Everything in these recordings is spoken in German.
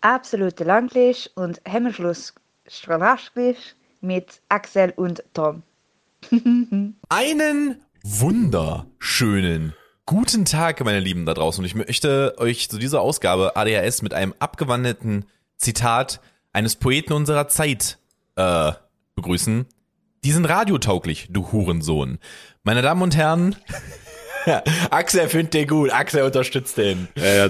absolute Langlisch und Hemmschluss Strahlaschglisch mit Axel und Tom. Einen wunderschönen guten Tag, meine Lieben da draußen. Und ich möchte euch zu dieser Ausgabe ADHS mit einem abgewandelten Zitat eines Poeten unserer Zeit äh, begrüßen. Die sind radiotauglich, du Hurensohn. Meine Damen und Herren, Axel findet den gut, Axel unterstützt den. Ja, ja,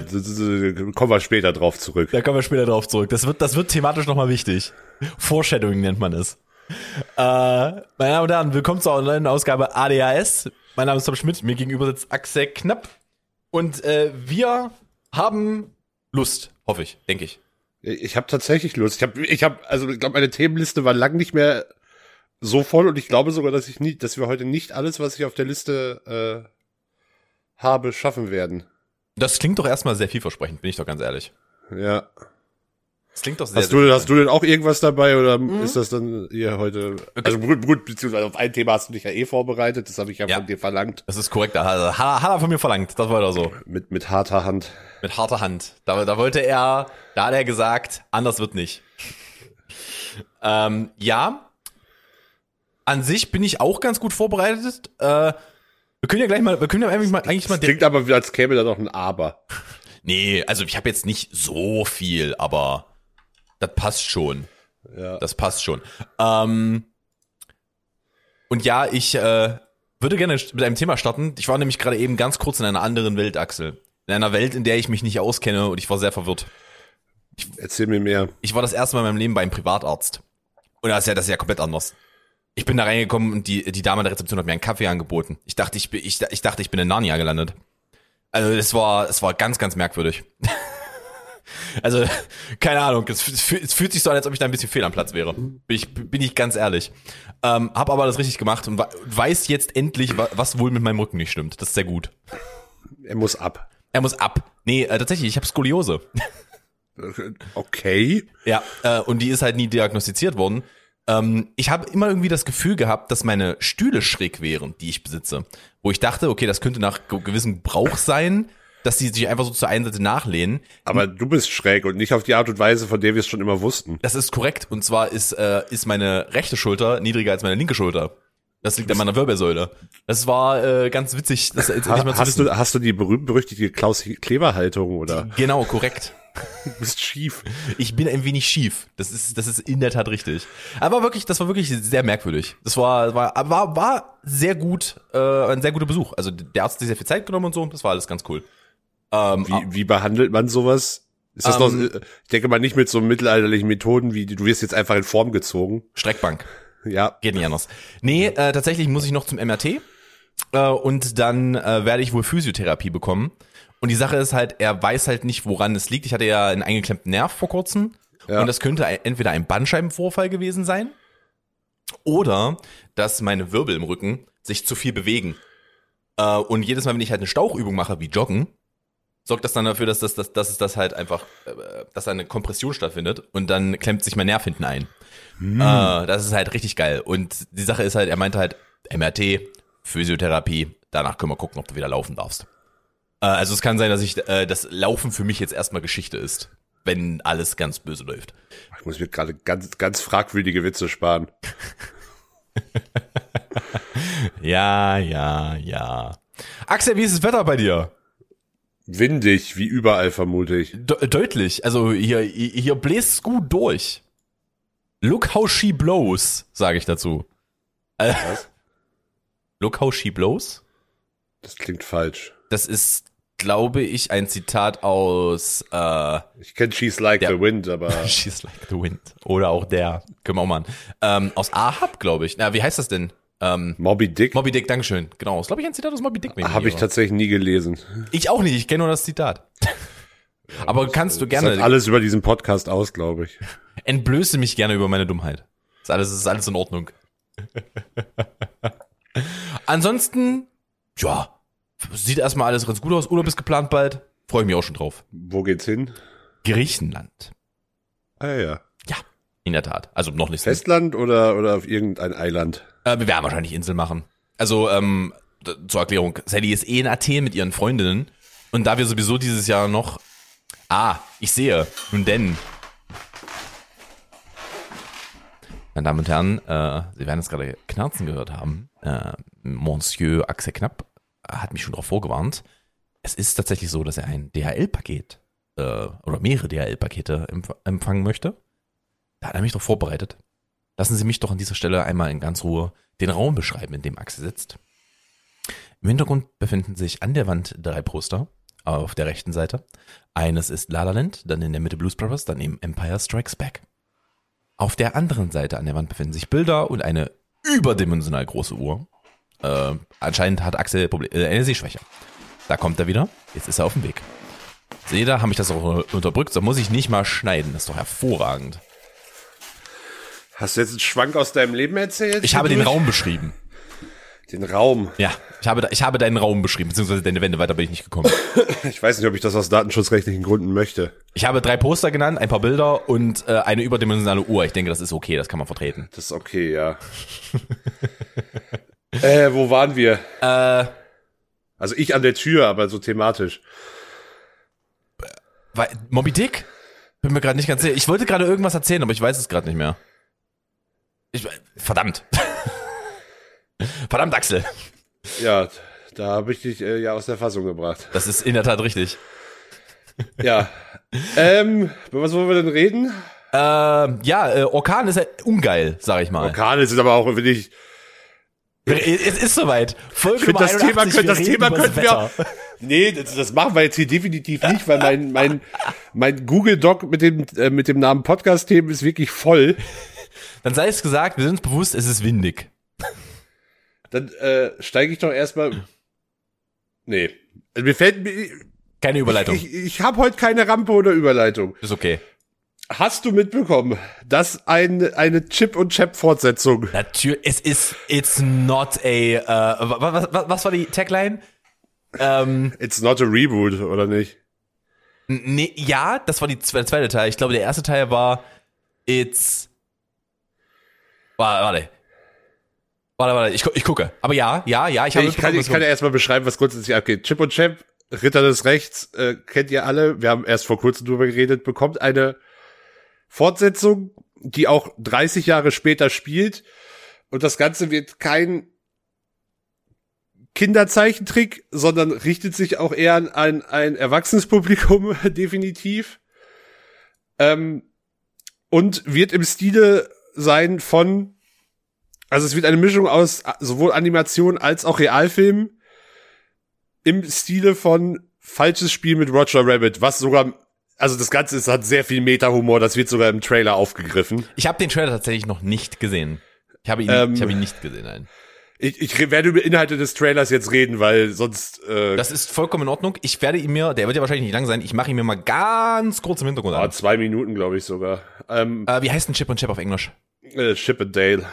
kommen wir später drauf zurück. Da kommen wir später drauf zurück. Das wird, das wird thematisch nochmal wichtig. Foreshadowing nennt man es. Äh, meine Damen und Herren, willkommen zur neuen Ausgabe ADHS. Mein Name ist Tom Schmidt, mir gegenüber sitzt Axel Knapp. Und äh, wir haben Lust, hoffe ich, denke ich. Ich habe tatsächlich Lust. Ich habe, ich habe, also ich glaube, meine Themenliste war lang nicht mehr so voll und ich glaube sogar, dass ich nie, dass wir heute nicht alles, was ich auf der Liste äh, habe, schaffen werden. Das klingt doch erstmal sehr vielversprechend, bin ich doch ganz ehrlich. Ja. Das klingt doch sehr. Hast sehr du, hast du denn auch irgendwas dabei oder mhm. ist das dann hier heute? Okay. Also gut, gut, beziehungsweise auf ein Thema hast du dich ja eh vorbereitet, das habe ich ja, ja, von dir verlangt. Das ist korrekt, also, hat, hat er von mir verlangt, das war doch so. Mit, mit harter Hand. Mit harter Hand. Da, da wollte er, da hat er gesagt, anders wird nicht. ähm, ja, an sich bin ich auch ganz gut vorbereitet. Äh, wir können ja gleich mal, wir können ja eigentlich mal, eigentlich mal. Das klingt aber, als käme da noch ein Aber. Nee, also ich habe jetzt nicht so viel, aber das passt schon. Ja. Das passt schon. Ähm, und ja, ich äh, würde gerne mit einem Thema starten. Ich war nämlich gerade eben ganz kurz in einer anderen Welt, Axel. In einer Welt, in der ich mich nicht auskenne und ich war sehr verwirrt. Ich, Erzähl mir mehr. Ich war das erste Mal in meinem Leben bei einem Privatarzt. Und da ist ja das ist ja komplett anders. Ich bin da reingekommen und die, die Dame der Rezeption hat mir einen Kaffee angeboten. Ich dachte, ich, ich, ich dachte, ich bin in Narnia gelandet. Also es war, es war ganz, ganz merkwürdig. also, keine Ahnung, es, es, fühlt sich so an, als ob ich da ein bisschen fehl am Platz wäre. Bin ich, bin ich ganz ehrlich. Ähm, hab aber alles richtig gemacht und weiß jetzt endlich, was wohl mit meinem Rücken nicht stimmt. Das ist sehr gut. Er muss ab. Er muss ab. Nee, äh, tatsächlich, ich habe Skoliose. Okay. Ja, äh, und die ist halt nie diagnostiziert worden. Ähm, ich habe immer irgendwie das Gefühl gehabt, dass meine Stühle schräg wären, die ich besitze. Wo ich dachte, okay, das könnte nach gewissem Brauch sein, dass die sich einfach so zur einen Seite nachlehnen. Aber du bist schräg und nicht auf die Art und Weise, von der wir es schon immer wussten. Das ist korrekt. Und zwar ist, äh, ist meine rechte Schulter niedriger als meine linke Schulter. Das liegt an meiner Wirbelsäule. Das war äh, ganz witzig. Das jetzt ha, hast, du, hast du die berühmt-berüchtigte Klaus-Kleber-Haltung, oder? Genau, korrekt. Du bist schief. Ich bin ein wenig schief. Das ist, das ist in der Tat richtig. Aber wirklich, das war wirklich sehr merkwürdig. Das war, war, war, war sehr gut, äh, ein sehr guter Besuch. Also der Arzt hat sich sehr viel Zeit genommen und so. Das war alles ganz cool. Ähm, wie, wie behandelt man sowas? Ist das ähm, noch, ich denke mal nicht mit so mittelalterlichen Methoden, wie du wirst jetzt einfach in Form gezogen. Streckbank. Ja. Geht nicht anders. Nee, äh, tatsächlich muss ich noch zum MRT. Äh, und dann äh, werde ich wohl Physiotherapie bekommen. Und die Sache ist halt, er weiß halt nicht, woran es liegt. Ich hatte ja einen eingeklemmten Nerv vor kurzem. Ja. Und das könnte entweder ein Bandscheibenvorfall gewesen sein oder dass meine Wirbel im Rücken sich zu viel bewegen. Äh, und jedes Mal, wenn ich halt eine Stauchübung mache, wie Joggen, sorgt das dann dafür, dass das, dass, dass es das halt einfach, äh, dass eine Kompression stattfindet und dann klemmt sich mein Nerv hinten ein. Hm. Äh, das ist halt richtig geil. Und die Sache ist halt, er meinte halt, MRT, Physiotherapie, danach können wir gucken, ob du wieder laufen darfst. Äh, also es kann sein, dass ich äh, das Laufen für mich jetzt erstmal Geschichte ist, wenn alles ganz böse läuft. Ich muss mir gerade ganz, ganz fragwürdige Witze sparen. ja, ja, ja. Axel, wie ist das Wetter bei dir? Windig, wie überall vermute ich. De deutlich. Also hier, hier bläst es gut durch. Look how she blows, sage ich dazu. Äh, Was? Look how she blows? Das klingt falsch. Das ist glaube ich, ein Zitat aus. Äh, ich kenne She's Like der, the Wind, aber. She's Like the Wind. Oder auch der. Können wir auch machen. Ähm, aus Ahab, glaube ich. Na, wie heißt das denn? Ähm, Moby Dick. Moby Dick, Dankeschön. Genau. Das ist, glaube ich, ein Zitat aus Moby Dick. Habe ich tatsächlich nie gelesen. Ich auch nicht. Ich kenne nur das Zitat. Ja, aber das, kannst du gerne. Das alles über diesen Podcast aus, glaube ich. Entblöße mich gerne über meine Dummheit. Ist alles, ist alles in Ordnung. Ansonsten, ja, Sieht erstmal alles ganz gut aus. Urlaub ist geplant bald. Freue ich mich auch schon drauf. Wo geht's hin? Griechenland. Ah ja. Ja, in der Tat. Also noch nicht. Festland oder, oder auf irgendein Eiland? Äh, wir werden wahrscheinlich Insel machen. Also, ähm, zur Erklärung, Sally ist eh in Athen mit ihren Freundinnen. Und da wir sowieso dieses Jahr noch Ah, ich sehe. Nun denn. Meine Damen und Herren, äh, Sie werden es gerade knarzen gehört haben. Äh, Monsieur Axel Knapp hat mich schon darauf vorgewarnt. Es ist tatsächlich so, dass er ein DHL-Paket äh, oder mehrere DHL-Pakete empf empfangen möchte. Da hat er mich doch vorbereitet. Lassen Sie mich doch an dieser Stelle einmal in ganz Ruhe den Raum beschreiben, in dem Axel sitzt. Im Hintergrund befinden sich an der Wand drei Poster auf der rechten Seite. Eines ist La La Land, dann in der Mitte Blues Brothers, dann eben Empire Strikes Back. Auf der anderen Seite an der Wand befinden sich Bilder und eine überdimensional große Uhr. Äh, anscheinend hat Axel Problem, äh, eine Sehschwäche. Da kommt er wieder. Jetzt ist er auf dem Weg. Seht ihr, habe ich das auch unterbrückt. So muss ich nicht mal schneiden. Das ist doch hervorragend. Hast du jetzt einen Schwank aus deinem Leben erzählt? Ich habe den? Raum beschrieben. Den Raum. Ja, ich habe, ich habe deinen Raum beschrieben, beziehungsweise deine Wände. Weiter bin ich nicht gekommen. Ich weiß nicht, ob ich das aus datenschutzrechtlichen Gründen möchte. Ich habe drei Poster genannt, ein paar Bilder und äh, eine überdimensionale Uhr. Ich denke, das ist okay, das kann man vertreten. Das ist okay, ja. äh, wo waren wir? Äh, Also ich an der Tür, aber so thematisch. Weil, Moby Dick? Bin mir gerade nicht ganz sicher. Ich wollte gerade irgendwas erzählen, aber ich weiß es gerade nicht mehr. Ich, verdammt. verdammt, Axel. Ja, da habe ich dich äh, ja aus der Fassung gebracht. Das ist in der Tat richtig. Ja. ähm, über was wollen wir denn reden? Ähm, ja, äh, Orkan ist ja ungeil, sag ich mal. Orkane sind aber auch wirklich. Es ist soweit. Folge Ich Nummer das Thema, 81, können, das Thema könnten wir. Wetter. Nee, das, das machen wir jetzt hier definitiv nicht, weil mein, mein, mein Google Doc mit dem, äh, mit dem Namen Podcast-Themen ist wirklich voll. Dann sei es gesagt, wir sind uns bewusst, es ist windig. Dann äh, steige ich doch erstmal. Nee. Also Mir fällt mir. Keine Überleitung. Ich, ich habe heute keine Rampe oder Überleitung. ist okay. Hast du mitbekommen, dass ein, eine Chip und Chap Fortsetzung Natürlich, es ist, it's not a, äh, was, was, was war die Tagline? Ähm, It's not a reboot, oder nicht? nee, ja, das war die zwe- zweite Teil. Ich glaube, der erste Teil war, it's, warte, warte. Warte, warte, ich, gu- ich gucke. Aber ja, ja, ja, ich habe Ich kann, ich kann ja erstmal beschreiben, was grundsätzlich abgeht. Chip und Chap, Ritter des Rechts, äh, kennt ihr alle. Wir haben erst vor kurzem drüber geredet, bekommt eine Fortsetzung, die auch 30 Jahre später spielt. Und das Ganze wird kein Kinderzeichentrick, sondern richtet sich auch eher an ein, ein erwachsenes Publikum, definitiv. Ähm, und wird im Stile sein von, also es wird eine Mischung aus äh, sowohl Animation als auch Realfilm im Stile von falsches Spiel mit Roger Rabbit, was sogar, also das Ganze ist, hat sehr viel Meta-Humor, das wird sogar im Trailer aufgegriffen. Ich habe den Trailer tatsächlich noch nicht gesehen. Ich habe ihn, Ähm, ich habe ihn nicht gesehen, nein. Ich, ich werde über Inhalte des Trailers jetzt reden, weil sonst äh, Das ist vollkommen in Ordnung. Ich werde ihn mir, der wird ja wahrscheinlich nicht lang sein, ich mache ihn mir mal ganz kurz im Hintergrund ah, an. zwei Minuten, glaube ich sogar. Ähm, Äh, wie heißt denn Chip und Chap auf Englisch? äh, Chip and Dale.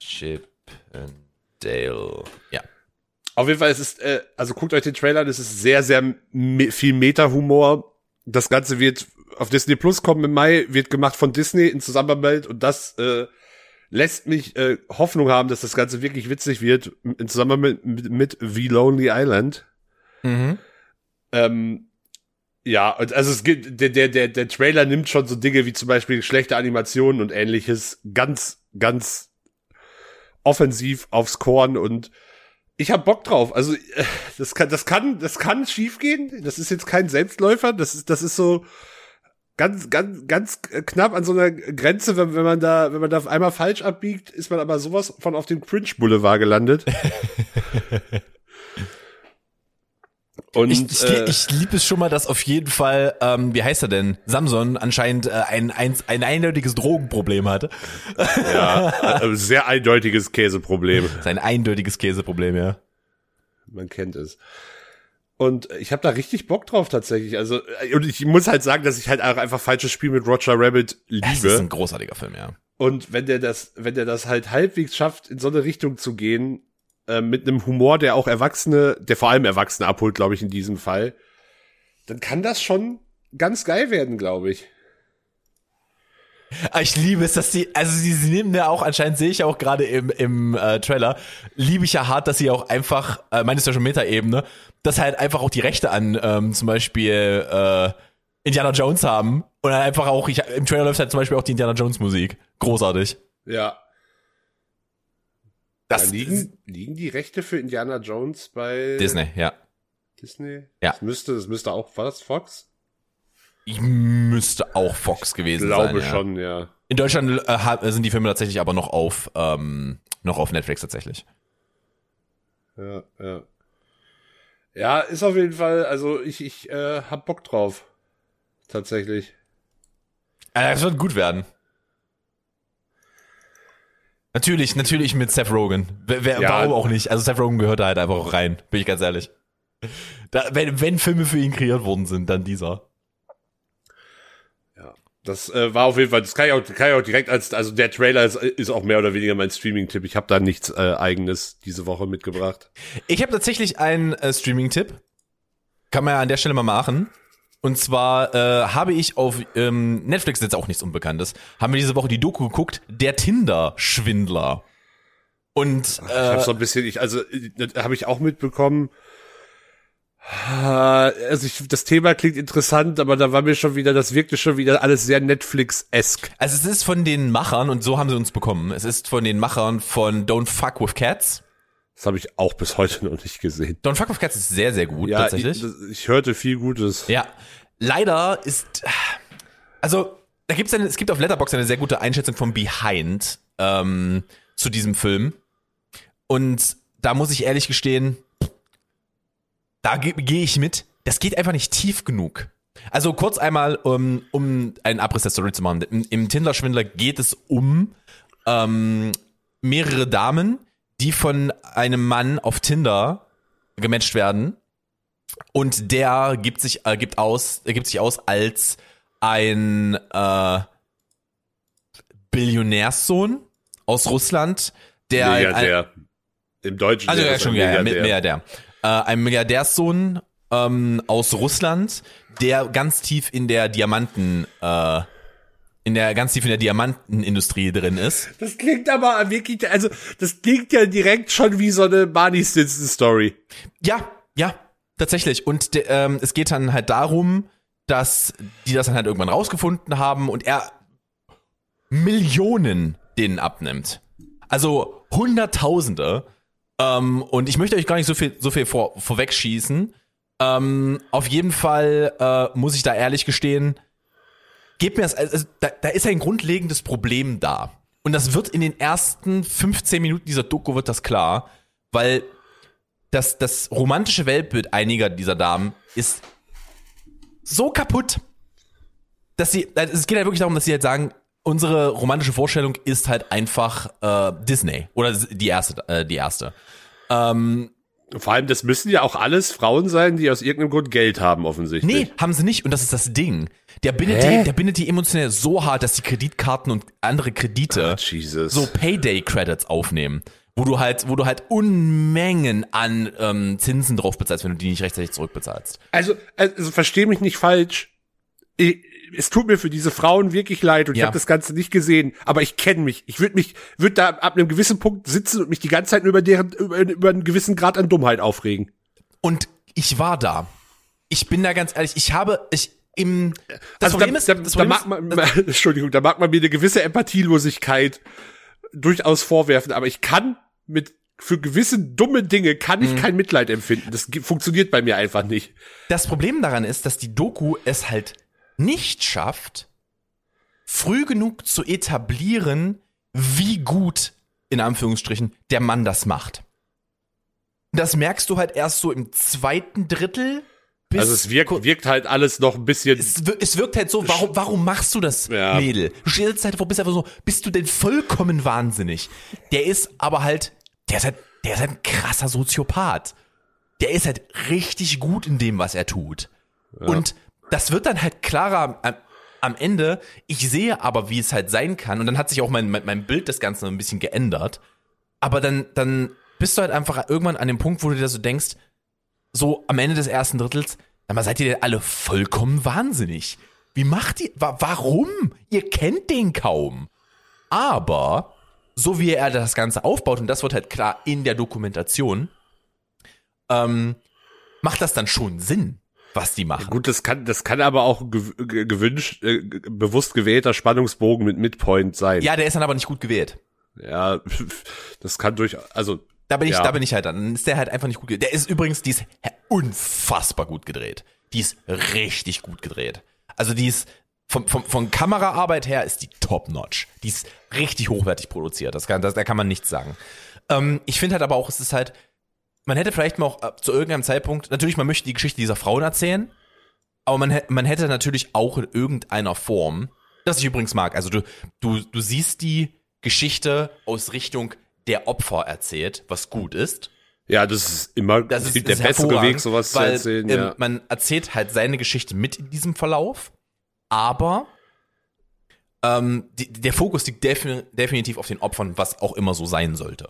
Chip and Dale. Ja. Auf jeden Fall, es ist, äh, also guckt euch den Trailer an, es ist sehr, sehr me viel Meta-Humor. Das Ganze wird auf Disney Plus kommen im Mai, wird gemacht von Disney in Zusammenarbeit und das äh, lässt mich äh, Hoffnung haben, dass das Ganze wirklich witzig wird in Zusammenarbeit mit, mit The Lonely Island. Mhm. Ähm, ja, und also es gibt, der, der, der, der Trailer nimmt schon so Dinge wie zum Beispiel schlechte Animationen und ähnliches ganz, ganz offensiv aufs Korn und ich hab Bock drauf. Also äh, das kann, das kann, das kann schiefgehen. Das ist jetzt kein Selbstläufer. Das ist, das ist so ganz, ganz, ganz knapp an so einer Grenze, wenn, wenn man da, wenn man da einmal falsch abbiegt, ist man aber sowas von auf dem Cringe Boulevard gelandet. Und Ich, ich, äh, ich liebe es schon mal, dass auf jeden Fall, ähm, wie heißt er denn? Samson anscheinend äh, ein, ein, ein eindeutiges Drogenproblem hatte. Ja, äh, sehr eindeutiges Käseproblem. Sein eindeutiges Käseproblem, ja. Man kennt es. Und ich habe da richtig Bock drauf tatsächlich. Also äh, und ich muss halt sagen, dass ich halt auch einfach falsches Spiel mit Roger Rabbit Es ist liebe. ein großartiger Film, ja. Und wenn der das, wenn der das halt halbwegs schafft, in so eine Richtung zu gehen, äh, mit einem Humor, der auch Erwachsene, der vor allem Erwachsene abholt, glaube ich, in diesem Fall, dann kann das schon ganz geil werden, glaube ich. Ah, Ich liebe es, dass sie, also sie, sie nehmen ja auch, anscheinend sehe ich auch gerade im, im äh, Trailer, liebe ich ja hart, dass sie auch einfach, äh, meine ist ja schon Meta-Ebene, dass halt einfach auch die Rechte an ähm, zum Beispiel äh, Indiana Jones haben und dann einfach auch, ich, im Trailer läuft halt zum Beispiel auch die Indiana Jones Musik. Großartig. Ja. Das ja, liegen, liegen die Rechte für Indiana Jones bei Disney, ja. Disney? Ja. Das müsste, das müsste auch, war das Fox? Ich müsste auch Fox gewesen Glaube sein. ja. schon, ja. In Deutschland äh, sind die Filme tatsächlich aber noch auf, ähm, noch auf Netflix tatsächlich. Ja, ja. Ja, ist auf jeden Fall, also ich, ich äh, hab Bock drauf. Tatsächlich. Äh, das wird gut werden. Natürlich, natürlich mit Seth Rogen. Wer, wer, Ja. Warum auch nicht? Also Seth Rogen gehört da halt einfach auch rein, bin ich ganz ehrlich. Da, wenn, wenn Filme für ihn kreiert worden sind, dann dieser. Das äh, war auf jeden Fall, das kann ich auch, kann ich auch direkt als, also der Trailer ist, ist auch mehr oder weniger mein Streaming-Tipp. Ich habe da nichts äh, eigenes diese Woche mitgebracht. Ich habe tatsächlich einen äh, Streaming-Tipp. Kann man ja an der Stelle mal machen. Und zwar äh, habe ich auf ähm, Netflix jetzt auch nichts Unbekanntes. Haben wir diese Woche die Doku geguckt, der Tinder-Schwindler. Und Ich äh, habe so ein bisschen, ich, also äh, habe ich auch mitbekommen. Ah, Also ich, das Thema klingt interessant, aber da war mir schon wieder, das wirkte schon wieder alles sehr Netflix-esk. Also es ist von den Machern, und so haben sie uns bekommen, es ist von den Machern von Don't Fuck With Cats. Das habe ich auch bis heute noch nicht gesehen. Don't Fuck With Cats ist sehr, sehr gut, Ja, tatsächlich. ich, ich hörte viel Gutes. ja, leider ist, also da gibt's eine, es gibt auf Letterboxd eine sehr gute Einschätzung von Behind ähm, zu diesem Film. Und da muss ich ehrlich gestehen, da ge- gehe ich mit. Das geht einfach nicht tief genug. Also kurz einmal, um, um einen Abriss der Story zu machen. Im, im Tinder-Schwindler geht es um ähm, mehrere Damen, die von einem Mann auf Tinder gematcht werden. Und der gibt sich, äh, gibt aus, er gibt sich aus als ein äh, Billionärssohn aus Russland, der ein, Milliardär. Im Deutschen. also ja, schon, ein ja, Milliardär. Milliardär. Äh, ein Milliardärssohn ähm, aus Russland, der ganz tief in der Diamanten, äh, in der ganz tief in der Diamantenindustrie drin ist. Das klingt aber wirklich, also das klingt ja direkt schon wie so eine Barney Stinson Story. Ja, ja, tatsächlich. Und de, ähm, es geht dann halt darum, dass die das dann halt irgendwann rausgefunden haben und er Millionen denen abnimmt. Also Hunderttausende. Ähm, und ich möchte euch gar nicht so viel, so viel vor, vorwegschießen. Ähm, auf jeden Fall äh, muss ich da ehrlich gestehen, gebt mir das, also, da, da ist ein grundlegendes Problem da. Und das wird in den ersten 15 Minuten dieser Doku wird das klar, weil das, das romantische Weltbild einiger dieser Damen ist so kaputt, dass sie, also es geht halt wirklich darum, dass sie halt sagen, unsere romantische Vorstellung ist halt einfach äh, Disney oder die erste, äh, die erste. Ähm, Vor allem, das müssen ja auch alles Frauen sein, die aus irgendeinem Grund Geld haben, offensichtlich. nee, haben sie nicht und das ist das Ding. Der bindet, Hä? die, der bindet die emotionell so hart, dass die Kreditkarten und andere Kredite Jesus. so Payday-Credits aufnehmen, wo du halt, wo du halt Unmengen an ähm, Zinsen drauf bezahlst, wenn du die nicht rechtzeitig zurückbezahlst. Also, also versteh mich nicht falsch. Ich, es tut mir für diese Frauen wirklich leid und ich Ja. habe das Ganze nicht gesehen, aber ich kenne mich. Ich würde mich, würde da ab einem gewissen Punkt sitzen und mich die ganze Zeit über deren, über, über einen gewissen Grad an Dummheit aufregen. Und ich war da. Ich bin da ganz ehrlich, ich habe, ich im, das also Problem da, ist, da, da mag man, Entschuldigung, da mag man mir eine gewisse Empathielosigkeit durchaus vorwerfen, aber ich kann mit für gewisse dumme Dinge kann Mhm. ich kein Mitleid empfinden. Das funktioniert bei mir einfach nicht. das Problem daran ist, dass die Doku es halt nicht schafft, früh genug zu etablieren, wie gut, in Anführungsstrichen, der Mann das macht. Das merkst du halt erst so im zweiten Drittel. Bis Also es wirkt, wirkt halt alles noch ein bisschen. es, wir- es wirkt halt so, warum, warum machst du das, Ja. Mädel? Du stehst halt vor, bist einfach so, bist du denn vollkommen wahnsinnig? Der ist aber halt, der ist halt, der ist halt ein krasser Soziopath. Der ist halt richtig gut in dem, was er tut. Und das wird dann halt klarer am, am Ende. Ich sehe aber, wie es halt sein kann. Und dann hat sich auch mein, mein, mein Bild des Ganzen ein bisschen geändert. Aber dann, dann bist du halt einfach irgendwann an dem Punkt, wo du dir so denkst, so am Ende des ersten Drittels, mal, seid ihr denn alle vollkommen wahnsinnig? Wie macht ihr, wa warum? Ihr kennt den kaum. Aber, so wie er das Ganze aufbaut, und das wird halt klar in der Dokumentation, ähm, macht das dann schon Sinn. Was die machen. Gut, das kann, das kann aber auch gew- ge- gewünscht, äh, bewusst gewählter Spannungsbogen mit Midpoint sein. Ja, der ist dann aber nicht gut gewählt. Ja, das kann durch, also, Da bin ich, Ja. da bin ich halt dann. Dann ist der halt einfach nicht gut gedreht. Der ist übrigens, die ist unfassbar gut gedreht. Die ist richtig gut gedreht. Also die ist, vom, vom, von Kameraarbeit her ist die top notch. Die ist richtig hochwertig produziert. Das kann, das, da kann man nichts sagen. Ähm, ich finde halt aber auch, es ist halt, man hätte vielleicht mal auch äh, zu irgendeinem Zeitpunkt, natürlich, man möchte die Geschichte dieser Frauen erzählen, aber man, man hätte natürlich auch in irgendeiner Form, das ich übrigens mag, also du, du, du siehst die Geschichte aus Richtung der Opfer erzählt, was gut ist. ja, das ist immer Das ist, der ist bessere Weg, sowas zu weil, erzählen, ähm, ja. Man erzählt halt seine Geschichte mit in diesem Verlauf, aber ähm, die, der Fokus liegt defin definitiv auf den Opfern, was auch immer so sein sollte.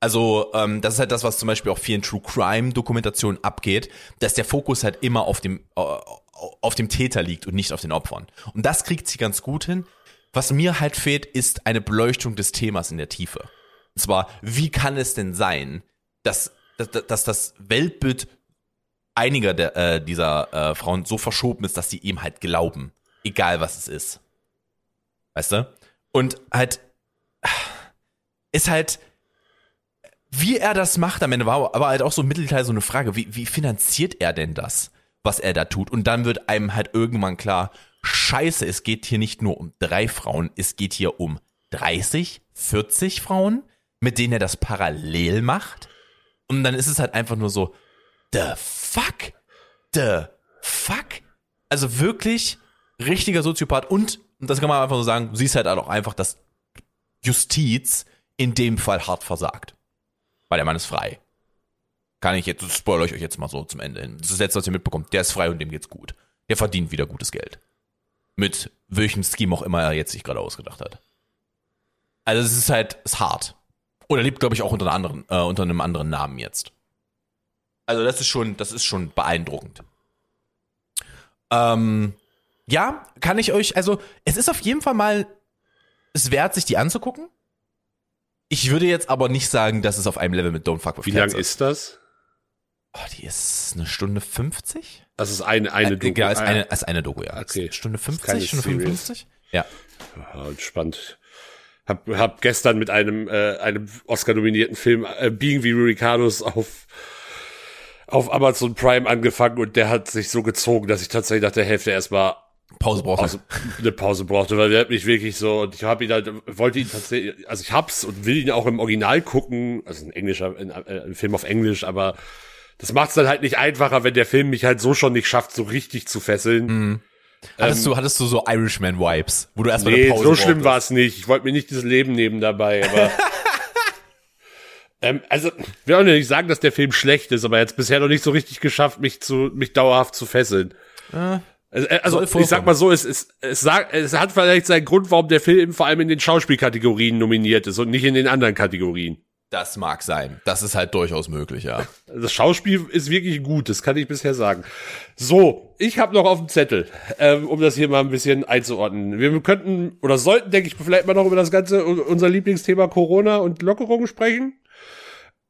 Also ähm, das ist halt das, was zum Beispiel auch vielen True Crime Dokumentationen abgeht, dass der Fokus halt immer auf dem äh, auf dem Täter liegt und nicht auf den Opfern. Und das kriegt sie ganz gut hin. Was mir halt fehlt, ist eine Beleuchtung des Themas in der Tiefe. Und zwar, wie kann es denn sein, dass, dass, dass das Weltbild einiger der, äh, dieser äh, Frauen so verschoben ist, dass sie ihm halt glauben, egal was es ist. Weißt du? Und halt ist halt, wie er das macht am Ende, war aber halt auch so im Mittelteil so eine Frage, wie, wie finanziert er denn das, was er da tut? Und dann wird einem halt irgendwann klar, scheiße, es geht hier nicht nur um drei Frauen, es geht hier um 30, 40 Frauen, mit denen er das parallel macht. Und dann ist es halt einfach nur so, the fuck? The fuck? Also wirklich richtiger Soziopath und, und das kann man einfach so sagen, siehst halt auch einfach, dass Justiz in dem Fall hart versagt. Weil der Mann ist frei. Kann ich jetzt, das ich euch jetzt mal so zum Ende hin. Das ist das letzte, was ihr mitbekommt. Der ist frei und dem geht's gut. Der verdient wieder gutes Geld. Mit welchem Scheme auch immer er jetzt sich gerade ausgedacht hat. Also es ist halt, ist hart. Oder lebt, glaube ich, auch unter, anderen, äh, unter einem anderen Namen jetzt. Also das ist schon, das ist schon beeindruckend. Ähm, ja, kann ich euch, also es ist auf jeden Fall mal es wert, sich die anzugucken. Ich würde jetzt aber nicht sagen, dass es auf einem Level mit Don't Fuck with Wie Cats lang ist das? Oh, die ist eine Stunde 50? Das ist eine, eine äh, genau, ist Ah, eine, ist eine Doku, ja. Okay. Stunde Ist keine 50, Stunde Series. 55? Ja. Ja, entspannt. Hab, hab gestern mit einem, äh, einem Oscar-nominierten Film äh, Being wie Ricardos auf, auf Amazon Prime angefangen und der hat sich so gezogen, dass ich tatsächlich nach der Hälfte erstmal Pause braucht also eine Pause brauchte, weil der hat mich wirklich so, und ich habe ihn halt, wollte ihn tatsächlich, also ich hab's und will ihn auch im Original gucken, also ein englischer, ein, äh, ein Film auf Englisch, aber das macht's dann halt nicht einfacher, wenn der Film mich halt so schon nicht schafft, so richtig zu fesseln. Hattest, du, hattest du so Irishman-Vibes, wo du erstmal Nee, eine Pause so schlimm war es nicht. Ich wollte mir nicht das Leben nehmen dabei, aber. ähm, also, ich will auch nicht sagen, dass der Film schlecht ist, aber er hat bisher noch nicht so richtig geschafft, mich zu, mich dauerhaft zu fesseln. Äh, Also, äh, also soll ich sag mal so, es, es, es, sagt, es hat vielleicht seinen Grund, warum der Film vor allem in den Schauspielkategorien nominiert ist und nicht in den anderen Kategorien. Das mag sein. Das ist halt durchaus möglich, ja. Das Schauspiel ist wirklich gut, das kann ich bisher sagen. So, ich habe noch auf dem Zettel, ähm, um das hier mal ein bisschen einzuordnen. Wir könnten oder sollten, denke ich, vielleicht mal noch über das ganze unser Lieblingsthema Corona und Lockerungen sprechen.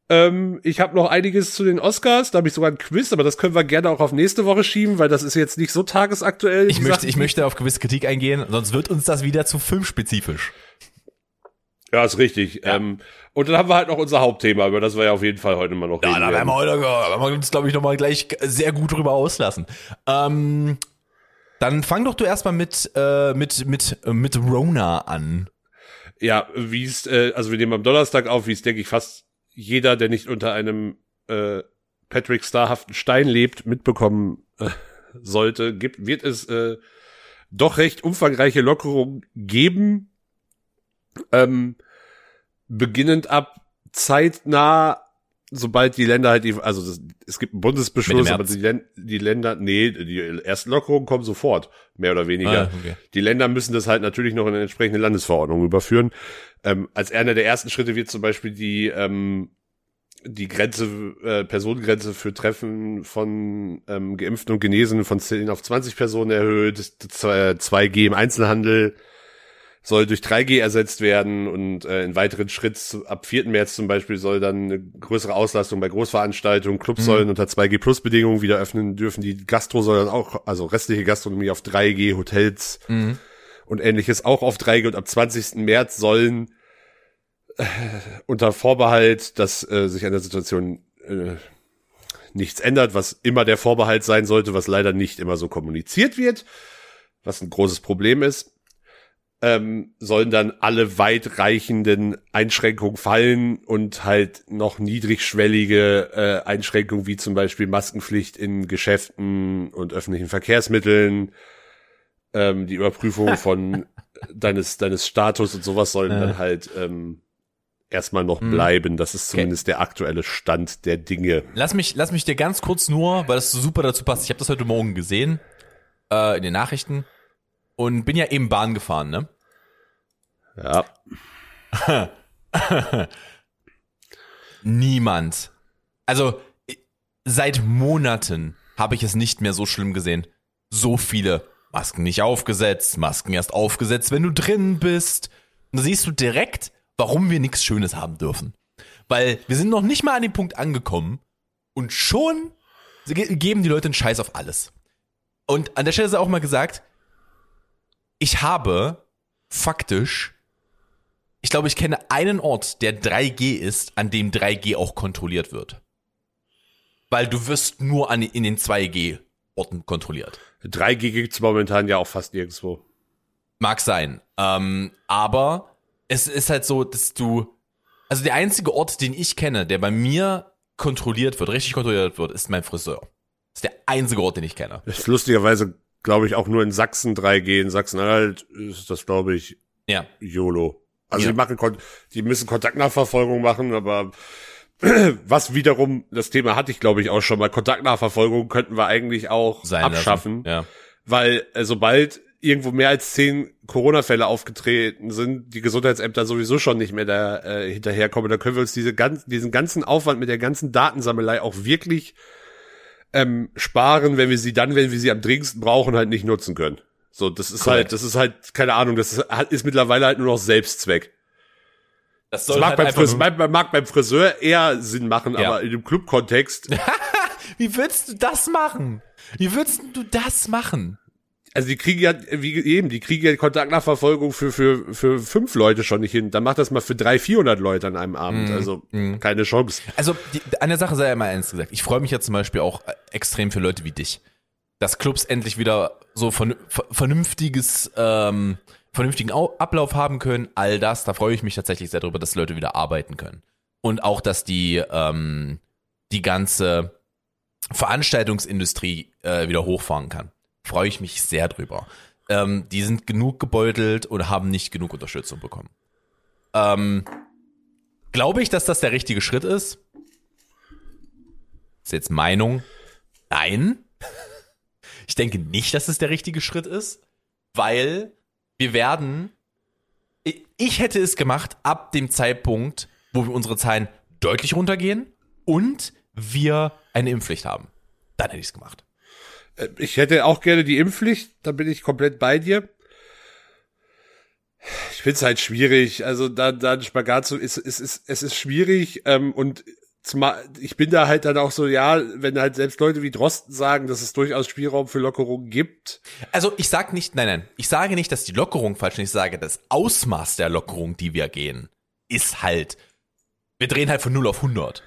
Ähm, ich habe noch einiges zu den Oscars, da habe ich sogar ein Quiz, aber das können wir gerne auch auf nächste Woche schieben, weil das ist jetzt nicht so tagesaktuell. Ich möchte, Sachen. ich möchte auf gewisse Kritik eingehen, sonst wird uns das wieder zu filmspezifisch. Ja, ist richtig. Ja. Ähm, und dann haben wir halt noch unser Hauptthema, über das wir ja auf jeden Fall heute mal noch Ja, reden da werden wir heute, da werden wir uns, glaube ich, nochmal gleich sehr gut drüber auslassen. Ähm, dann fang doch du erstmal mit, äh, mit, mit, mit Rona an. Ja, wie es, äh, also wir nehmen am Donnerstag auf, wie es, denke ich, fast jeder, der nicht unter einem äh, Patrick Starhaften Stein lebt, mitbekommen äh, sollte, gibt, wird es äh, doch recht umfangreiche Lockerungen geben. Ähm, beginnend ab zeitnah, sobald die Länder halt, die, also das, es gibt einen Bundesbeschluss, aber die, Län- die Länder, nee, die ersten Lockerungen kommen sofort, mehr oder weniger. Ah, okay. Die Länder müssen das halt natürlich noch in eine entsprechende Landesverordnung überführen. Ähm, als einer der ersten Schritte wird zum Beispiel die ähm, die Grenze, äh, Personengrenze für Treffen von ähm, Geimpften und Genesenen von 10 auf 20 Personen erhöht, 2- 2G im Einzelhandel soll durch 3G ersetzt werden und äh, in weiteren Schritt ab 4. März zum Beispiel soll dann eine größere Auslastung bei Großveranstaltungen, Clubs sollen unter 2G Plus Bedingungen wieder öffnen dürfen. Die Gastro soll dann auch, also restliche Gastronomie auf 3G, Hotels und ähnliches auch auf 3G und ab 20. März sollen äh, unter Vorbehalt, dass äh, sich an der Situation äh, nichts ändert, was immer der Vorbehalt sein sollte, was leider nicht immer so kommuniziert wird, was ein großes Problem ist, ähm, sollen dann alle weitreichenden Einschränkungen fallen und halt noch niedrigschwellige äh, Einschränkungen wie zum Beispiel Maskenpflicht in Geschäften und öffentlichen Verkehrsmitteln, ähm, die Überprüfung von deines deines Status und sowas sollen Ja. dann halt ähm, erstmal noch Mhm. bleiben. Das ist zumindest der aktuelle Stand der Dinge. Lass mich, lass mich dir ganz kurz nur, weil das so super dazu passt. Ich habe das heute Morgen gesehen äh, in den Nachrichten und bin ja eben Bahn gefahren, ne? Ja. Niemand. Also seit Monaten habe ich es nicht mehr so schlimm gesehen. So viele Masken nicht aufgesetzt, Masken erst aufgesetzt, wenn du drin bist. Und da siehst du direkt, warum wir nichts Schönes haben dürfen. Weil wir sind noch nicht mal an dem Punkt angekommen und schon ge- geben die Leute einen Scheiß auf alles. Und an der Stelle sei auch mal gesagt, ich habe faktisch ich glaube, ich kenne einen Ort, der 3G ist, an dem 3G auch kontrolliert wird. Weil du wirst nur an, in den 2G-Orten kontrolliert. 3G gibt's momentan ja auch fast nirgendwo. Mag sein. Ähm, aber es ist halt so, dass du. Also der einzige Ort, den ich kenne, der bei mir kontrolliert wird, richtig kontrolliert wird, ist mein Friseur. Das ist der einzige Ort, den ich kenne. Das ist lustigerweise, glaube ich, auch nur in Sachsen 3G. In Sachsen-Anhalt ist das, glaube ich, Ja. YOLO. Also Ja. die machen, die müssen Kontaktnachverfolgung machen, aber was wiederum, das Thema hatte ich, glaube ich, auch schon mal. Kontaktnachverfolgung könnten wir eigentlich auch Sein abschaffen. Ja. Weil äh, sobald irgendwo mehr als zehn Corona-Fälle aufgetreten sind, die Gesundheitsämter sowieso schon nicht mehr da äh, hinterherkommen. Da können wir uns diese ganz, diesen ganzen Aufwand mit der ganzen Datensammelei auch wirklich ähm, sparen, wenn wir sie dann, wenn wir sie am dringendsten brauchen, halt nicht nutzen können. So, das ist Korrekt. halt, das ist halt, keine Ahnung, das ist, ist mittlerweile halt nur noch Selbstzweck. Das Das mag, halt beim einfach Fris nur- mag, mag beim Friseur eher Sinn machen, Ja. aber in dem Club-Kontext, Wie willst du das machen? Wie würdest du das machen? also die kriegen ja, wie eben, die kriegen ja Kontaktnachverfolgung für, für, für fünf Leute schon nicht hin. Dann macht das mal für drei, vierhundert Leute an einem Abend. Also, keine Chance. Also die, der Sache sei ja mal eins gesagt. Ich freue mich ja zum Beispiel auch äh, extrem für Leute wie dich, dass Clubs endlich wieder so ver- vernünftiges, ähm, vernünftigen Au Ablauf haben können. All das, da freue ich mich tatsächlich sehr drüber, dass Leute wieder arbeiten können und auch, dass die ähm, die ganze Veranstaltungsindustrie äh, wieder hochfahren kann. Freue ich mich sehr drüber. Ähm, die sind genug gebeutelt und haben nicht genug Unterstützung bekommen. Ähm, Glaube ich, dass das der richtige Schritt ist? Ist jetzt Meinung? Nein. Ich denke nicht, dass es der richtige Schritt ist, weil wir werden. Ich- hätte es gemacht ab dem Zeitpunkt, wo wir unsere Zahlen deutlich runtergehen und wir eine Impfpflicht haben. Dann hätte ich es gemacht. Äh, Ich hätte auch gerne die Impfpflicht, da bin ich komplett bei dir. Ich finde es halt schwierig, also da, da ein Spagat zu, ist, ist, ist, es ist schwierig ähm, und zumal, ich bin da halt dann auch so, ja, wenn halt selbst Leute wie Drosten sagen, dass es durchaus Spielraum für Lockerungen gibt, Also ich sage nicht, nein, nein, ich sage nicht, dass die Lockerung falsch ist, ich sage, das Ausmaß der Lockerung, die wir gehen, ist halt, wir drehen halt von 0 auf 100.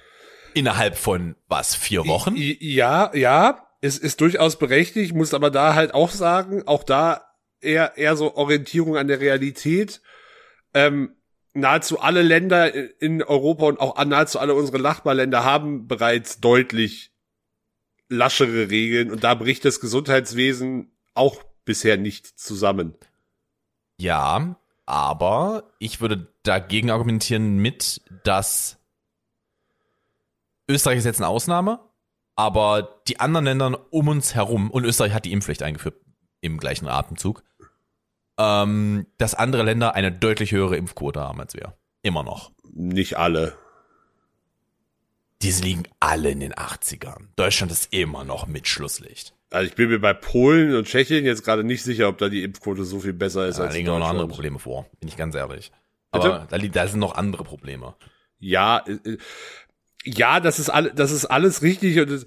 Innerhalb von, was, vier Wochen? Ja, ja, es ist durchaus berechtigt, muss aber da halt auch sagen, auch da eher, eher so Orientierung an der Realität. Ähm, nahezu alle Länder in Europa und auch nahezu alle unsere Nachbarländer haben bereits deutlich laschere Regeln und da bricht das Gesundheitswesen auch bisher nicht zusammen. Ja, aber ich würde dagegen argumentieren mit, dass Österreich ist jetzt eine Ausnahme, aber die anderen Länder um uns herum, und Österreich hat die Impfpflicht eingeführt im gleichen Atemzug, ähm, dass andere Länder eine deutlich höhere Impfquote haben als wir. Immer noch. Nicht alle. Diese liegen alle in den 80ern. Deutschland ist immer noch mit Schlusslicht. Also ich bin mir bei Polen und Tschechien jetzt gerade nicht sicher, ob da die Impfquote so viel besser ist Da als in liegen auch noch andere. Probleme vor, bin ich ganz ehrlich. Aber da, da sind noch andere Probleme. Ja, äh, äh, ja, das ist alles, das ist alles richtig und es,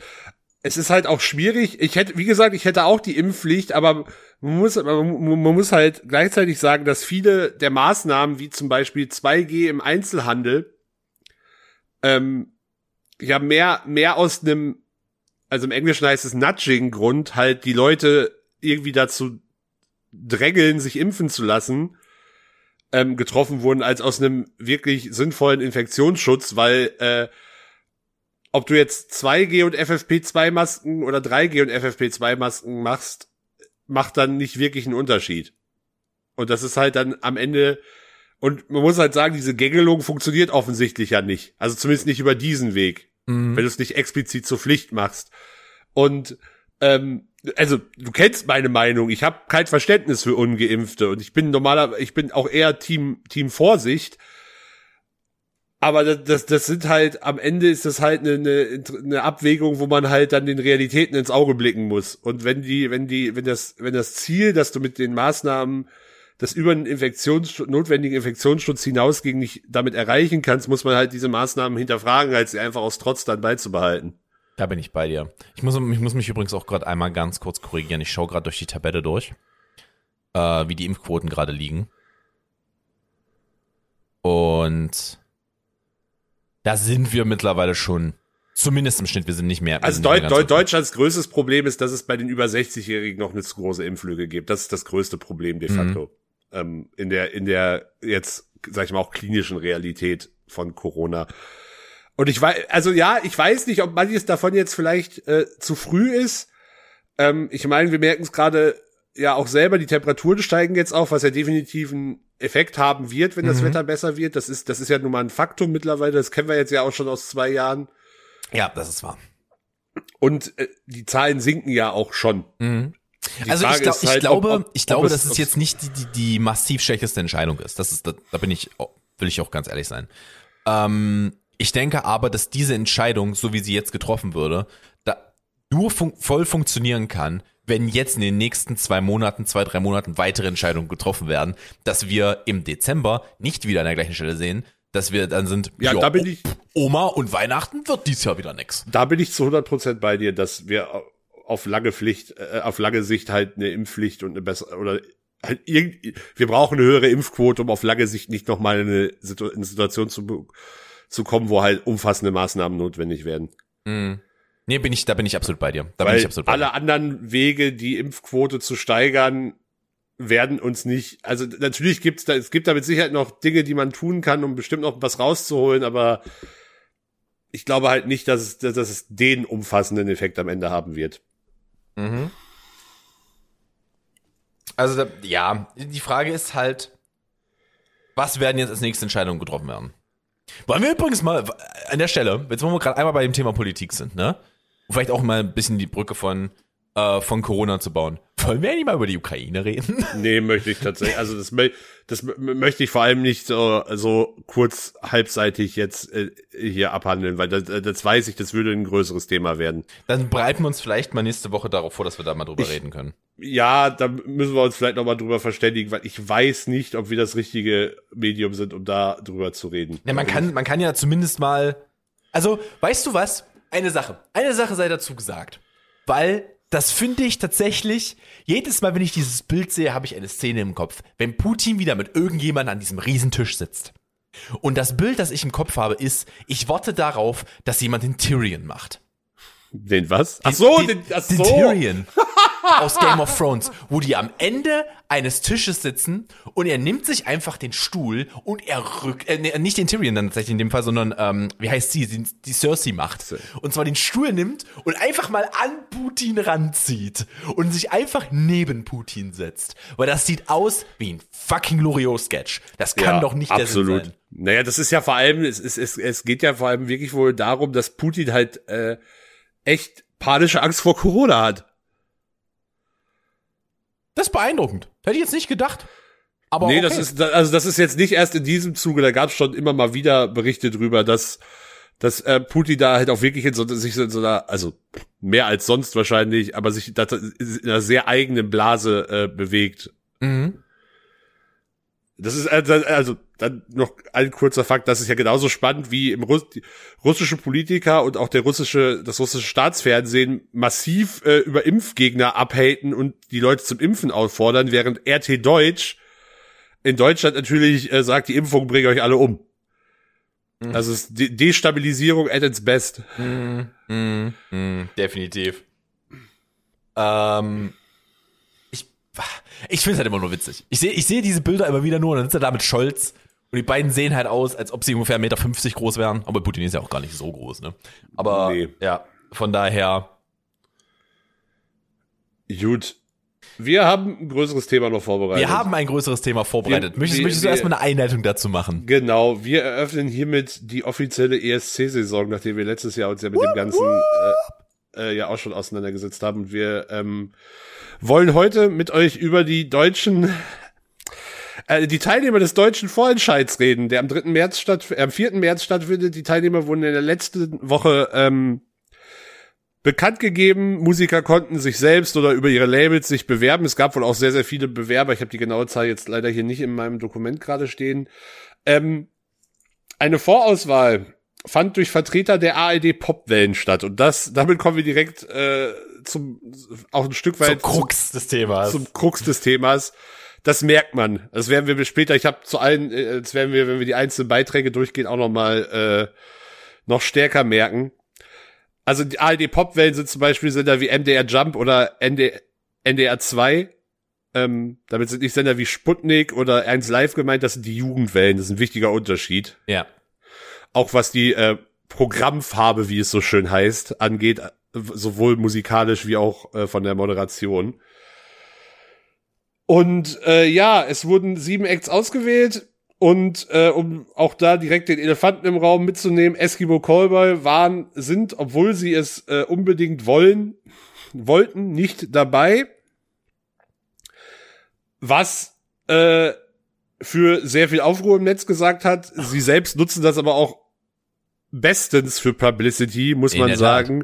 es ist halt auch schwierig. Ich hätte, wie gesagt, ich hätte auch die Impfpflicht, aber man muss, man, muss halt gleichzeitig sagen, dass viele der Maßnahmen, wie zum Beispiel 2G im Einzelhandel, ähm, ja mehr, mehr aus einem, also im Englischen heißt es Nudging-Grund, halt die Leute irgendwie dazu drängeln, sich impfen zu lassen, ähm, getroffen wurden, als aus einem wirklich sinnvollen Infektionsschutz, weil äh, ob du jetzt 2G und FFP2-Masken oder 3G und FFP2-Masken machst, macht dann nicht wirklich einen Unterschied. Und das ist halt dann am Ende, und man muss halt sagen, diese Gängelung funktioniert offensichtlich ja nicht. Also zumindest nicht über diesen Weg, Mhm. wenn du es nicht explizit zur Pflicht machst. Und ähm, also du kennst meine Meinung. Ich habe kein Verständnis für ungeimpfte und ich bin normaler, ich bin auch eher Team Team Vorsicht. Aber das, das, das sind halt, am Ende ist das halt eine, eine, eine Abwägung, wo man halt dann den Realitäten ins Auge blicken muss. Und wenn die, wenn die, wenn das, wenn das Ziel, dass du mit den Maßnahmen das über den Infektions, notwendigen Infektionsschutz hinausging nicht damit erreichen kannst, muss man halt diese Maßnahmen hinterfragen, als sie einfach aus Trotz dann beizubehalten. Da bin ich bei dir. Ich muss, ich muss mich übrigens auch gerade einmal ganz kurz korrigieren. Ich schaue gerade durch die Tabelle durch, äh, wie die Impfquoten gerade liegen. Und da sind wir mittlerweile schon, zumindest im Schnitt, wir sind nicht mehr. Also Deut Deut Deutschlands größtes Problem ist, dass es bei den über 60-Jährigen noch eine zu große Impflücke gibt. Das ist das größte Problem de facto. Ähm, in der, in der jetzt, sag ich mal, auch klinischen Realität von Corona. Und ich weiß, also ja, ich weiß nicht, ob manches davon jetzt vielleicht äh, zu früh ist. Ähm, ich meine, wir merken es gerade ja auch selber, die Temperaturen steigen jetzt auf, was ja definitiv einen Effekt haben wird, wenn das Mhm. Wetter besser wird. Das ist, das ist ja nun mal ein Faktum mittlerweile. Das kennen wir jetzt ja auch schon aus zwei Jahren. Ja, das ist wahr. Und äh, die Zahlen sinken ja auch schon. Mhm. Die Also ich, glaub, ich halt, glaube, ob- ob- ich glaube, dass es jetzt nicht die, die, die massiv schlechteste Entscheidung ist. Das ist, da, da bin ich, oh, will ich auch ganz ehrlich sein. Ähm, ich denke aber, dass diese Entscheidung, so wie sie jetzt getroffen würde, nur fun voll funktionieren kann, wenn jetzt in den nächsten zwei Monaten, zwei, drei Monaten weitere Entscheidungen getroffen werden, dass wir im Dezember nicht wieder an der gleichen Stelle sehen, dass wir dann sind, Ja, da bin ich, Oma und Weihnachten wird dies Jahr wieder nix. da bin ich zu 100 Prozent bei dir, dass wir auf lange Pflicht, äh, auf lange Sicht halt eine Impfpflicht und eine bessere, oder halt irgend, wir brauchen eine höhere Impfquote, um auf lange Sicht nicht nochmal in eine, Situ in eine Situation zu, zu kommen, wo halt umfassende Maßnahmen notwendig werden. Mhm. Nee, bin ich, da bin ich absolut bei dir. Da bin Weil ich absolut bei dir. alle anderen Wege, die Impfquote zu steigern, werden uns nicht, also natürlich gibt's da, es gibt da mit Sicherheit noch Dinge, die man tun kann, um bestimmt noch was rauszuholen, aber ich glaube halt nicht, dass es, dass es den umfassenden Effekt am Ende haben wird. Mhm. Also ja, die Frage ist halt, was werden jetzt als nächste Entscheidungen getroffen werden? Wollen wir übrigens mal an der Stelle, jetzt wo wir gerade einmal bei dem Thema Politik sind, ne? Vielleicht auch mal ein bisschen die Brücke von äh, von Corona zu bauen. Wollen wir eigentlich mal über die Ukraine reden? Nee, möchte ich tatsächlich, also das, das mö- möchte ich vor allem nicht so, so kurz halbseitig jetzt äh, hier abhandeln, weil das, das weiß ich, das würde ein größeres Thema werden. Dann bereiten wir uns vielleicht mal nächste Woche darauf vor, dass wir da mal drüber Ich- reden können. Ja, da müssen wir uns vielleicht noch mal drüber verständigen, weil ich weiß nicht, ob wir das richtige Medium sind, um da drüber zu reden. Ja, man kann, man kann ja zumindest mal. Also, weißt du was? Eine Sache. Eine Sache sei dazu gesagt. Weil das finde ich tatsächlich, jedes Mal, wenn ich dieses Bild sehe, habe ich eine Szene im Kopf. Wenn Putin wieder mit irgendjemand an diesem Riesentisch sitzt. Und das Bild, das ich im Kopf habe, ist, ich warte darauf, dass jemand den Tyrion macht. Den was? Ach so, den, den, ach den so. Tyrion aus Game of Thrones, wo die am Ende eines Tisches sitzen und er nimmt sich einfach den Stuhl und er rückt, äh, nicht den Tyrion dann tatsächlich in dem Fall, sondern, ähm, wie heißt sie, die, die Cersei macht. Und zwar den Stuhl nimmt und einfach mal an Putin ranzieht und sich einfach neben Putin setzt. Weil das sieht aus wie ein fucking Loriot-Sketch. Das kann Ja, doch nicht der Sinn absolut. sein. Naja, das ist ja vor allem, es, es, es, es geht ja vor allem wirklich wohl darum, dass Putin halt äh, echt panische Angst vor Corona hat. Das ist beeindruckend. Hätte ich jetzt nicht gedacht. Aber nee, okay. das ist also das ist jetzt nicht erst in diesem Zuge, da gab es schon immer mal wieder Berichte drüber, dass dass äh, Putin da halt auch wirklich in so, sich in so einer, also mehr als sonst wahrscheinlich, aber sich in einer sehr eigenen Blase äh, bewegt. Mhm. Das ist also, also dann noch ein kurzer Fakt, das ist ja genauso spannend wie im Russ russische Politiker und auch der russische das russische Staatsfernsehen massiv äh, über Impfgegner abhaten und die Leute zum Impfen auffordern, während RT Deutsch in Deutschland natürlich äh, sagt, die Impfung bringt euch alle um. Mhm. Also ist De Destabilisierung at its best. Mhm. Mhm. Mhm. Definitiv. Ähm, ich ich finde es halt immer nur witzig. Ich sehe ich sehe diese Bilder immer wieder nur und dann sitzt er da mit Scholz und die beiden sehen halt aus, als ob sie ungefähr 1,50 Meter groß wären. Aber Putin ist ja auch gar nicht so groß, ne? Aber Nee. ja, von daher. Gut. Wir haben ein größeres Thema noch vorbereitet. Wir haben ein größeres Thema vorbereitet. Wir- möchtest wir- möchtest du erstmal eine Einleitung dazu machen? Genau, wir eröffnen hiermit die offizielle ESC-Saison, nachdem wir letztes Jahr uns ja mit dem ganzen äh, äh, ja auch schon auseinandergesetzt haben. Wir ähm, wollen heute mit euch über die deutschen äh, die Teilnehmer des deutschen Vorentscheids reden, der am 3. März statt, äh, am 4. März stattfindet. Die Teilnehmer wurden in der letzten Woche ähm, bekannt gegeben. Musiker konnten sich selbst oder über ihre Labels sich bewerben. Es gab wohl auch sehr, sehr viele Bewerber. Ich habe die genaue Zahl jetzt leider hier nicht in meinem Dokument gerade stehen. Ähm, eine Vorauswahl fand durch Vertreter der ARD Popwellen statt. Und das, damit kommen wir direkt äh, zum auch ein Stück Zum weit Krux des Themas. zum Krux des Themas. Das merkt man. Das werden wir später. Ich habe zu allen, äh, das werden wir, wenn wir die einzelnen Beiträge durchgehen, auch noch mal äh, noch stärker merken. Also die ARD Popwellen sind zum Beispiel Sender wie MDR Jump oder ND, NDR 2. Ähm, damit sind nicht Sender wie Sputnik oder 1 Live gemeint, das sind die Jugendwellen. Das ist ein wichtiger Unterschied. ja. Auch was die äh, Programmfarbe, wie es so schön heißt, angeht, äh, sowohl musikalisch wie auch äh, von der Moderation. Und äh, ja, es wurden sieben Acts ausgewählt. Und äh, um auch da direkt den Elefanten im Raum mitzunehmen, Eskimo Callboy waren, sind, obwohl sie es äh, unbedingt wollen, wollten, nicht dabei. Was äh, für sehr viel Aufruhr im Netz gesagt hat. Sie selbst nutzen das aber auch bestens für Publicity, muss In man der Tat. sagen.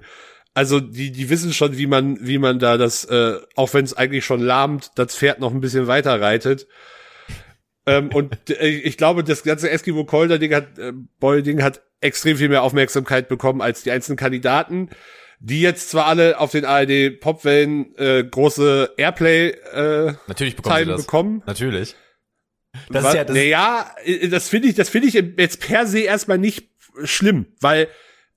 Also die, die wissen schon, wie man, wie man da das, äh, auch wenn es eigentlich schon lahmt, das Pferd noch ein bisschen weiter reitet. Ähm, und äh, ich glaube, das ganze Eskimo Calder Ding hat, äh, Boy Ding hat extrem viel mehr Aufmerksamkeit bekommen als die einzelnen Kandidaten, die jetzt zwar alle auf den ARD Popwellen äh, große Airplay äh, Natürlich bekommen sie Teile das. bekommen. Natürlich. Das Was- ist ja, das naja, äh, das finde ich, das finde ich jetzt per se erstmal nicht schlimm, weil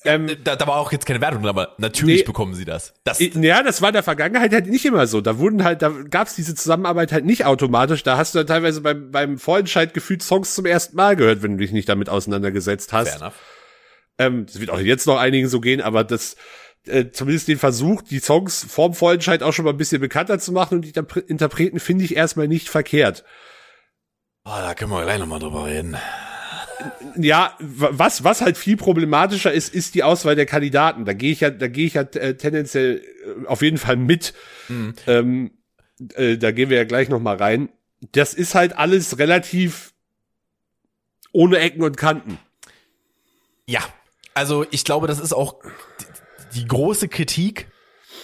ähm, da, da war auch jetzt keine Wertung drin, aber natürlich Nee. bekommen sie das. Das, ja, das war in der Vergangenheit halt nicht immer so. Da wurden halt, da gab's diese Zusammenarbeit halt nicht automatisch. Da hast du dann teilweise beim, beim Vorentscheid gefühlt Songs zum ersten Mal gehört, wenn du dich nicht damit auseinandergesetzt fair hast. enough. Ähm, das wird auch jetzt noch einigen so gehen, aber das äh, zumindest den Versuch, die Songs vorm Vorentscheid auch schon mal ein bisschen bekannter zu machen und die Interpre- Interpreten finde ich erstmal nicht verkehrt. Oh, da können wir gleich nochmal drüber reden. Ja, wa- was was halt viel problematischer ist, ist die Auswahl der Kandidaten. Da gehe ich ja, da gehe ich ja äh, tendenziell äh, auf jeden Fall mit. Ähm, äh, da gehen wir ja gleich noch mal rein. Das ist halt alles relativ ohne Ecken und Kanten. Ja, also ich glaube, das ist auch die, die große Kritik.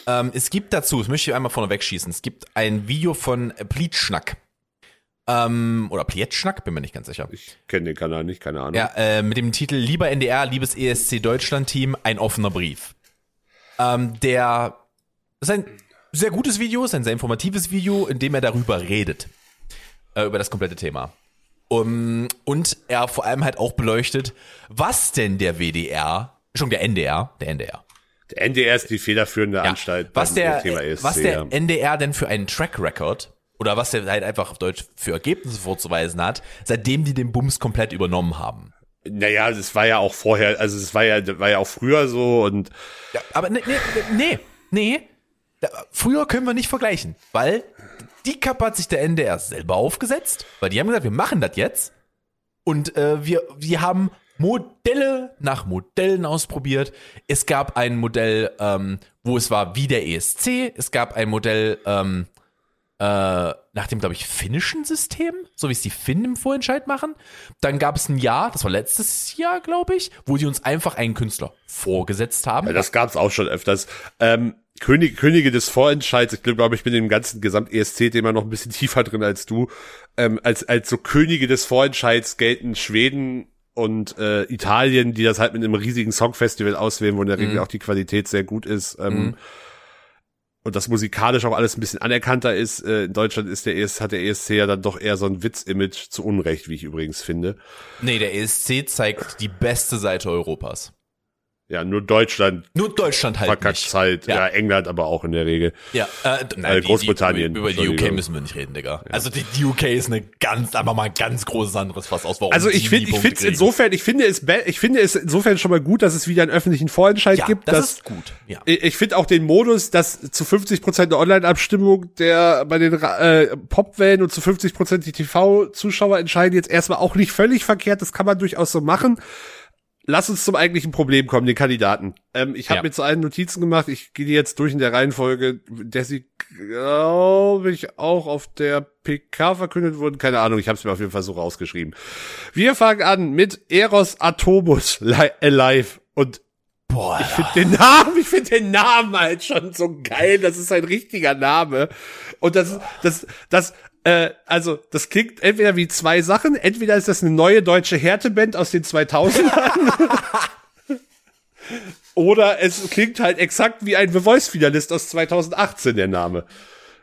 Ähm, es gibt dazu, das möchte ich einmal vorne wegschießen, es gibt ein Video von Plietschnack. Ähm, oder Plietschnack, bin mir nicht ganz sicher. Ich kenne den Kanal nicht, keine Ahnung. Ja, äh, mit dem Titel Lieber NDR, liebes ESC Deutschland Team, ein offener Brief. Ähm, der das ist ein sehr gutes Video, ist ein sehr informatives Video, in dem er darüber redet. Äh, über das komplette Thema. Um, und er vor allem halt auch beleuchtet, was denn der WDR, schon der NDR, der NDR, Der NDR ist die federführende ja, Anstalt was der, Thema ESC. was der. NDR denn für einen Track Record oder was der halt einfach auf Deutsch für Ergebnisse vorzuweisen hat, seitdem die den Bums komplett übernommen haben. Naja, das war ja auch vorher, also es war ja, das war ja auch früher so und Ja, aber nee, nee, nee, nee. Da, früher können wir nicht vergleichen, weil die Kappe hat sich der NDR selber aufgesetzt, weil die haben gesagt, wir machen das jetzt. Und äh, wir, wir haben Modelle nach Modellen ausprobiert. Es gab ein Modell, ähm, wo es war wie der ESC. Es gab ein Modell, ähm, äh, nach dem, glaube ich, finnischen System, so wie es die Finnen im Vorentscheid machen. Dann gab es ein Jahr, das war letztes Jahr, glaube ich, wo die uns einfach einen Künstler vorgesetzt haben. Ja, das gab's auch schon öfters. Ähm, König, Könige des Vorentscheids, ich glaube, ich bin im ganzen Gesamt-ESC-Thema noch ein bisschen tiefer drin als du. Ähm, als, als so Könige des Vorentscheids gelten Schweden und äh, Italien, die das halt mit einem riesigen Songfestival auswählen, wo in der Regel Mhm. auch die Qualität sehr gut ist. Ähm, Mhm. Und das musikalisch auch alles ein bisschen anerkannter ist. Äh, in Deutschland ist der ES, hat der ESC ja dann doch eher so ein Witz-Image zu Unrecht, wie ich übrigens finde. nee, der ESC zeigt die beste Seite Europas. Ja, nur Deutschland Nur Deutschland halt verkackt nicht. halt. Ja. Ja. England aber auch in der Regel. Ja, äh, Äh, nein, die- Großbritannien, Die, über die UK müssen wir nicht reden, Digga. Also die, die UK ist eine ganz, aber mal ein ganz großes anderes Fass aus. Warum Also ich finde, ich finde es insofern, ich finde es, ich finde es insofern schon mal gut, dass es wieder einen öffentlichen Vorentscheid ja, gibt. das dass, ist gut. Ja. ich ich finde auch den Modus, dass zu 50 Prozent der Online-Abstimmung der bei den äh, Popwellen und zu 50 Prozent die TV-Zuschauer entscheiden jetzt erstmal auch nicht völlig verkehrt. Das kann man durchaus so machen. Lass uns zum eigentlichen Problem kommen, den Kandidaten. Ähm, ich habe Ja. mir zu allen Notizen gemacht. Ich gehe die jetzt durch in der Reihenfolge, der sie, glaube ich, auch auf der PK verkündet wurden. Keine Ahnung, ich habe es mir auf jeden Fall so rausgeschrieben. Wir fangen an mit Eros Atobus li Alive und Boah, ich finde den Namen, ich finde den Namen halt schon so geil. Das ist ein richtiger Name. Und das, das, das, äh, also, das klingt entweder wie zwei Sachen. Entweder ist das eine neue deutsche Härteband aus den 2000ern. Oder es klingt halt exakt wie ein The Voice-Finalist aus 2018, der Name.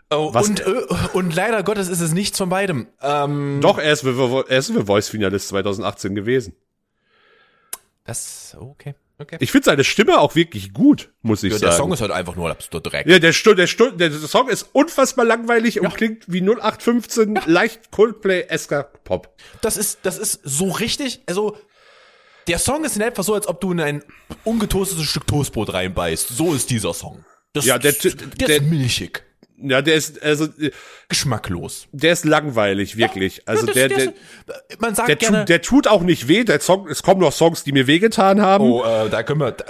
oh, was- und, äh, und leider Gottes ist es nichts von beidem. Ähm, Doch, er ist The, Vo- er ist The Voice-Finalist 2018 gewesen. Das, okay, okay. Ich finde seine Stimme auch wirklich gut, muss ich ja, sagen. der Song ist halt einfach nur absolut Dreck. Ja, der, Stu der, Stu der Song ist unfassbar langweilig und klingt wie 0815 leicht Coldplay-esker Pop. Das ist, das ist so richtig, also, der Song ist in etwa so, als ob du in ein ungetoastetes Stück Toastbrot reinbeißt. So ist dieser Song. Das, Ja, der- der, der- ist milchig. Ja, der ist, also, äh, Geschmacklos. der ist langweilig, wirklich. Also Das- der, der, man sagt der, gerne, tut, der tut auch nicht weh. Der Song, es kommen noch Songs, die mir wehgetan haben. oh, äh, da können wir, da,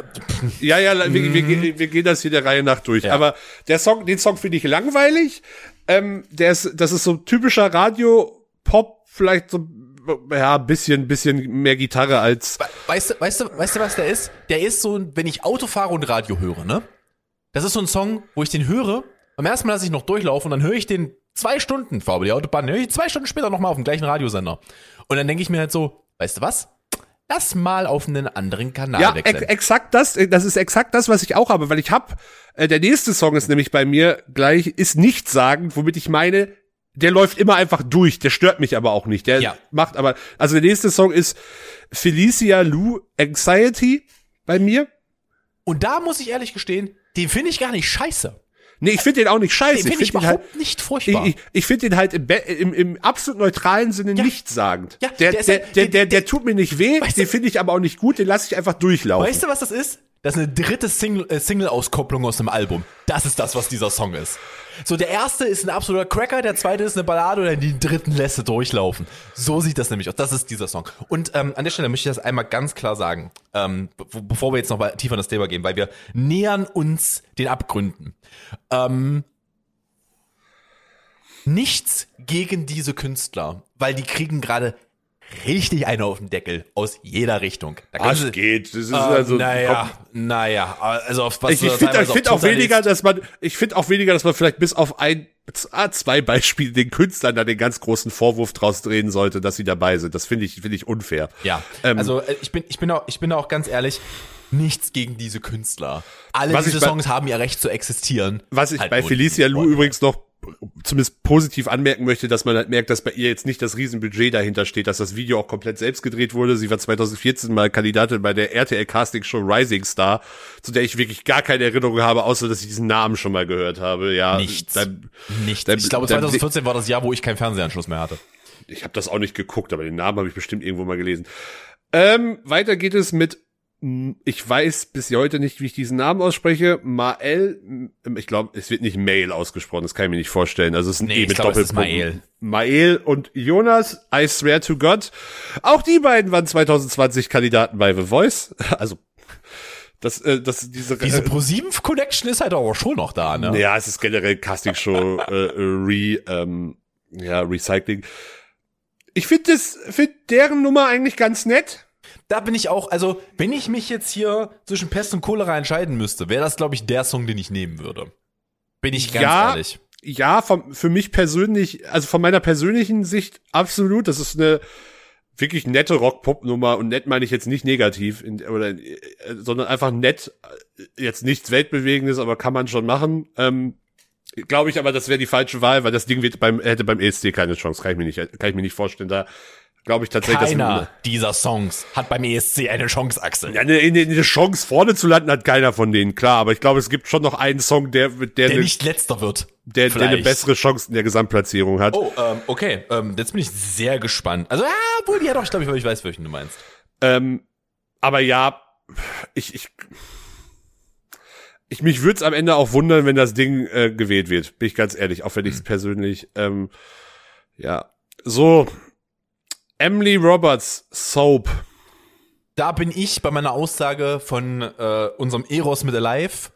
Ja, ja, wir, wir, gehen- wir gehen das hier der Reihe nach durch. Ja. Aber der Song, den Song finde ich langweilig. Ähm, der ist, das ist so typischer Radio-Pop, vielleicht so, ja, bisschen, bisschen mehr Gitarre als, weißt du, weißt du, weißt du, was der ist? Der ist so, wenn ich Auto fahre und Radio höre, ne? Das ist so ein Song, wo ich den höre, beim ersten Mal lasse ich noch durchlaufen und dann höre ich den zwei Stunden, die Autobahn, höre ich zwei Stunden später nochmal auf dem gleichen Radiosender. Und dann denke ich mir halt so, weißt du was? Lass mal auf einen anderen Kanal Ja, wechseln. ex exakt das, äh, das ist exakt das, was ich auch habe, weil ich hab, äh, der nächste Song ist nämlich bei mir gleich, ist nichtssagend, womit ich meine, der läuft immer einfach durch, der stört mich aber auch nicht, der Ja. macht aber, also der nächste Song ist Felicia Lou Anxiety bei mir. Und da muss ich ehrlich gestehen, den finde ich gar nicht scheiße. Nee, ich finde den auch nicht scheiße. Den finde ich find den überhaupt halt, nicht ich, furchtbar. ich, ich finde den halt im, im, im absolut neutralen Sinne nichtssagend. Ja, der, der der, der, der- der, der tut mir nicht weh, Weißt den finde ich aber auch nicht gut, den lasse ich einfach durchlaufen. weißt du, was das ist? Das ist eine dritte äh, Single-Auskopplung aus einem Album. Das ist das, was dieser Song ist. So, der erste ist ein absoluter Cracker, der zweite ist eine Ballade und den dritten lässt er durchlaufen. So sieht das nämlich aus. Das ist dieser Song. Und ähm, an der Stelle möchte ich das einmal ganz klar sagen, ähm, be bevor wir jetzt noch tiefer in das Thema gehen, weil wir nähern uns den Abgründen. Ähm, nichts gegen diese Künstler, weil die kriegen gerade richtig eine auf den Deckel aus jeder Richtung. Da Ah, sie- geht. Das ist äh, also, naja, naja, also auf was Ich, ich finde find auch weniger, dass man, ich finde auch weniger, dass man vielleicht bis auf ein, ah, zwei Beispiele den Künstlern da den ganz großen Vorwurf draus drehen sollte, dass sie dabei sind. Das finde ich, finde ich unfair. Ja, Ähm, also äh, ich bin, ich bin auch, ich bin auch ganz ehrlich, nichts gegen diese Künstler. Alle Was diese bei- Songs haben ihr Recht zu existieren. Was ich Halt bei Felicia Lou übrigens noch zumindest positiv anmerken möchte, dass man halt merkt, dass bei ihr jetzt nicht das Riesenbudget dahinter steht, dass das Video auch komplett selbst gedreht wurde. Sie war 2014 mal Kandidatin bei der RTL Casting Show Rising Star, zu der ich wirklich gar keine Erinnerung habe, außer dass ich diesen Namen schon mal gehört habe. Ja, Nichts. Dann, Nichts. dann- ich glaube, dann- 2014 war das Jahr, wo ich keinen Fernsehanschluss mehr hatte. Ich habe das auch nicht geguckt, aber den Namen habe ich bestimmt irgendwo mal gelesen. Ähm, weiter geht es mit, ich weiß bis heute nicht, wie ich diesen Namen ausspreche. Mael, mm, ich glaube, es wird nicht Mail ausgesprochen, das kann ich mir nicht vorstellen. Also es ist ein Nee, E mit Doppelpunkt. Mael und Jonas, I swear to God. Auch die beiden waren 2020 Kandidaten bei The Voice. Also Das, äh, das, diese, Diese äh, Pro7 Connection ist halt aber schon noch da, ne? ja, es ist generell Castingshow, äh, re, ähm, ja, Recycling. Ich finde das, find deren Nummer eigentlich ganz nett. Da bin ich auch, also, wenn ich mich jetzt hier zwischen Pest und Cholera entscheiden müsste, wäre das, glaube ich, der Song, den ich nehmen würde. Bin ich ganz Ja. ehrlich. Ja, vom, für mich persönlich, also von meiner persönlichen Sicht absolut. Das ist eine wirklich nette Rock-Pop-Nummer und nett meine ich jetzt nicht negativ, in, oder, äh, sondern einfach nett. äh, Jetzt nichts Weltbewegendes, aber kann man schon machen. Ähm, Glaube ich aber, das wäre die falsche Wahl, weil das Ding wird beim, hätte beim ESC keine Chance. Kann ich mir nicht, kann ich mir nicht vorstellen. Da glaube ich tatsächlich, Keiner dieser Songs hat beim ESC eine Chance, Axel. ja, eine, eine, eine Chance vorne zu landen hat keiner von denen, klar. Aber ich glaube, es gibt schon noch einen Song, der, der, der eine, nicht letzter wird. der, der eine bessere Chance in der Gesamtplatzierung hat. Oh, ähm, okay. Ähm, jetzt bin ich sehr gespannt. Also, ja, obwohl, ja doch, ich glaube, ich, ich weiß, welchen du meinst. Ähm, aber ja, ich, ich, ich mich würde es am Ende auch wundern, wenn das Ding äh, gewählt wird. Bin ich ganz ehrlich, auch wenn ich es persönlich, ähm, ja. So, Emily Roberts, Soap. Da bin ich bei meiner Aussage von äh, unserem Eros mit Alive.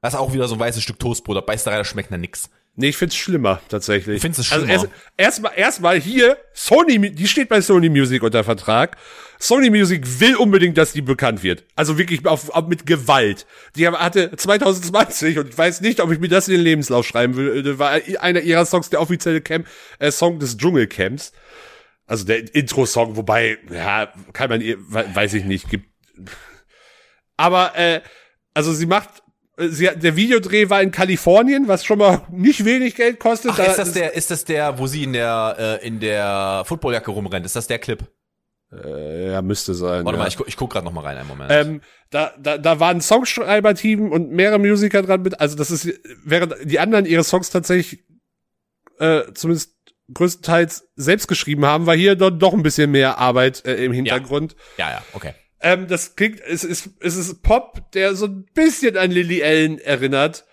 Das ist auch wieder so ein weißes Stück Toastbrot. Da beißt da rein, das schmeckt nach nix. Nee, ich find's schlimmer, tatsächlich. Ich find's es Also schlimmer. erst- erstmal, erstmal hier, Sony, die steht bei Sony Music unter Vertrag. Sony Music will unbedingt, dass die bekannt wird. Also wirklich auf, auf, mit Gewalt. Die hatte 2020, und ich weiß nicht, ob ich mir das in den Lebenslauf schreiben will, war einer ihrer Songs der offizielle Camp, äh, Song des Dschungelcamps. Also der Intro-Song, wobei, ja, kann man, weiß ich nicht, gibt. Aber, äh, also sie macht, sie, hat- der Videodreh war in Kalifornien, was schon mal nicht wenig Geld kostet. Ach, Da- ist das der, ist das der, wo sie in der, äh, in der Footballjacke rumrennt? Ist das der Clip? Äh, ja, müsste sein. Warte ja. mal, ich, gu- ich guck gerade noch mal rein, einen Moment. ähm, da, da, da war ein Songschreiber-Team und mehrere Musiker dran mit. Also das ist, während die anderen ihre Songs tatsächlich äh, zumindest größtenteils selbst geschrieben haben, war hier doch, doch ein bisschen mehr Arbeit äh, im Hintergrund. ja, ja, okay. Ähm, das klingt, es ist, es ist Pop, der so ein bisschen an Lily Allen erinnert.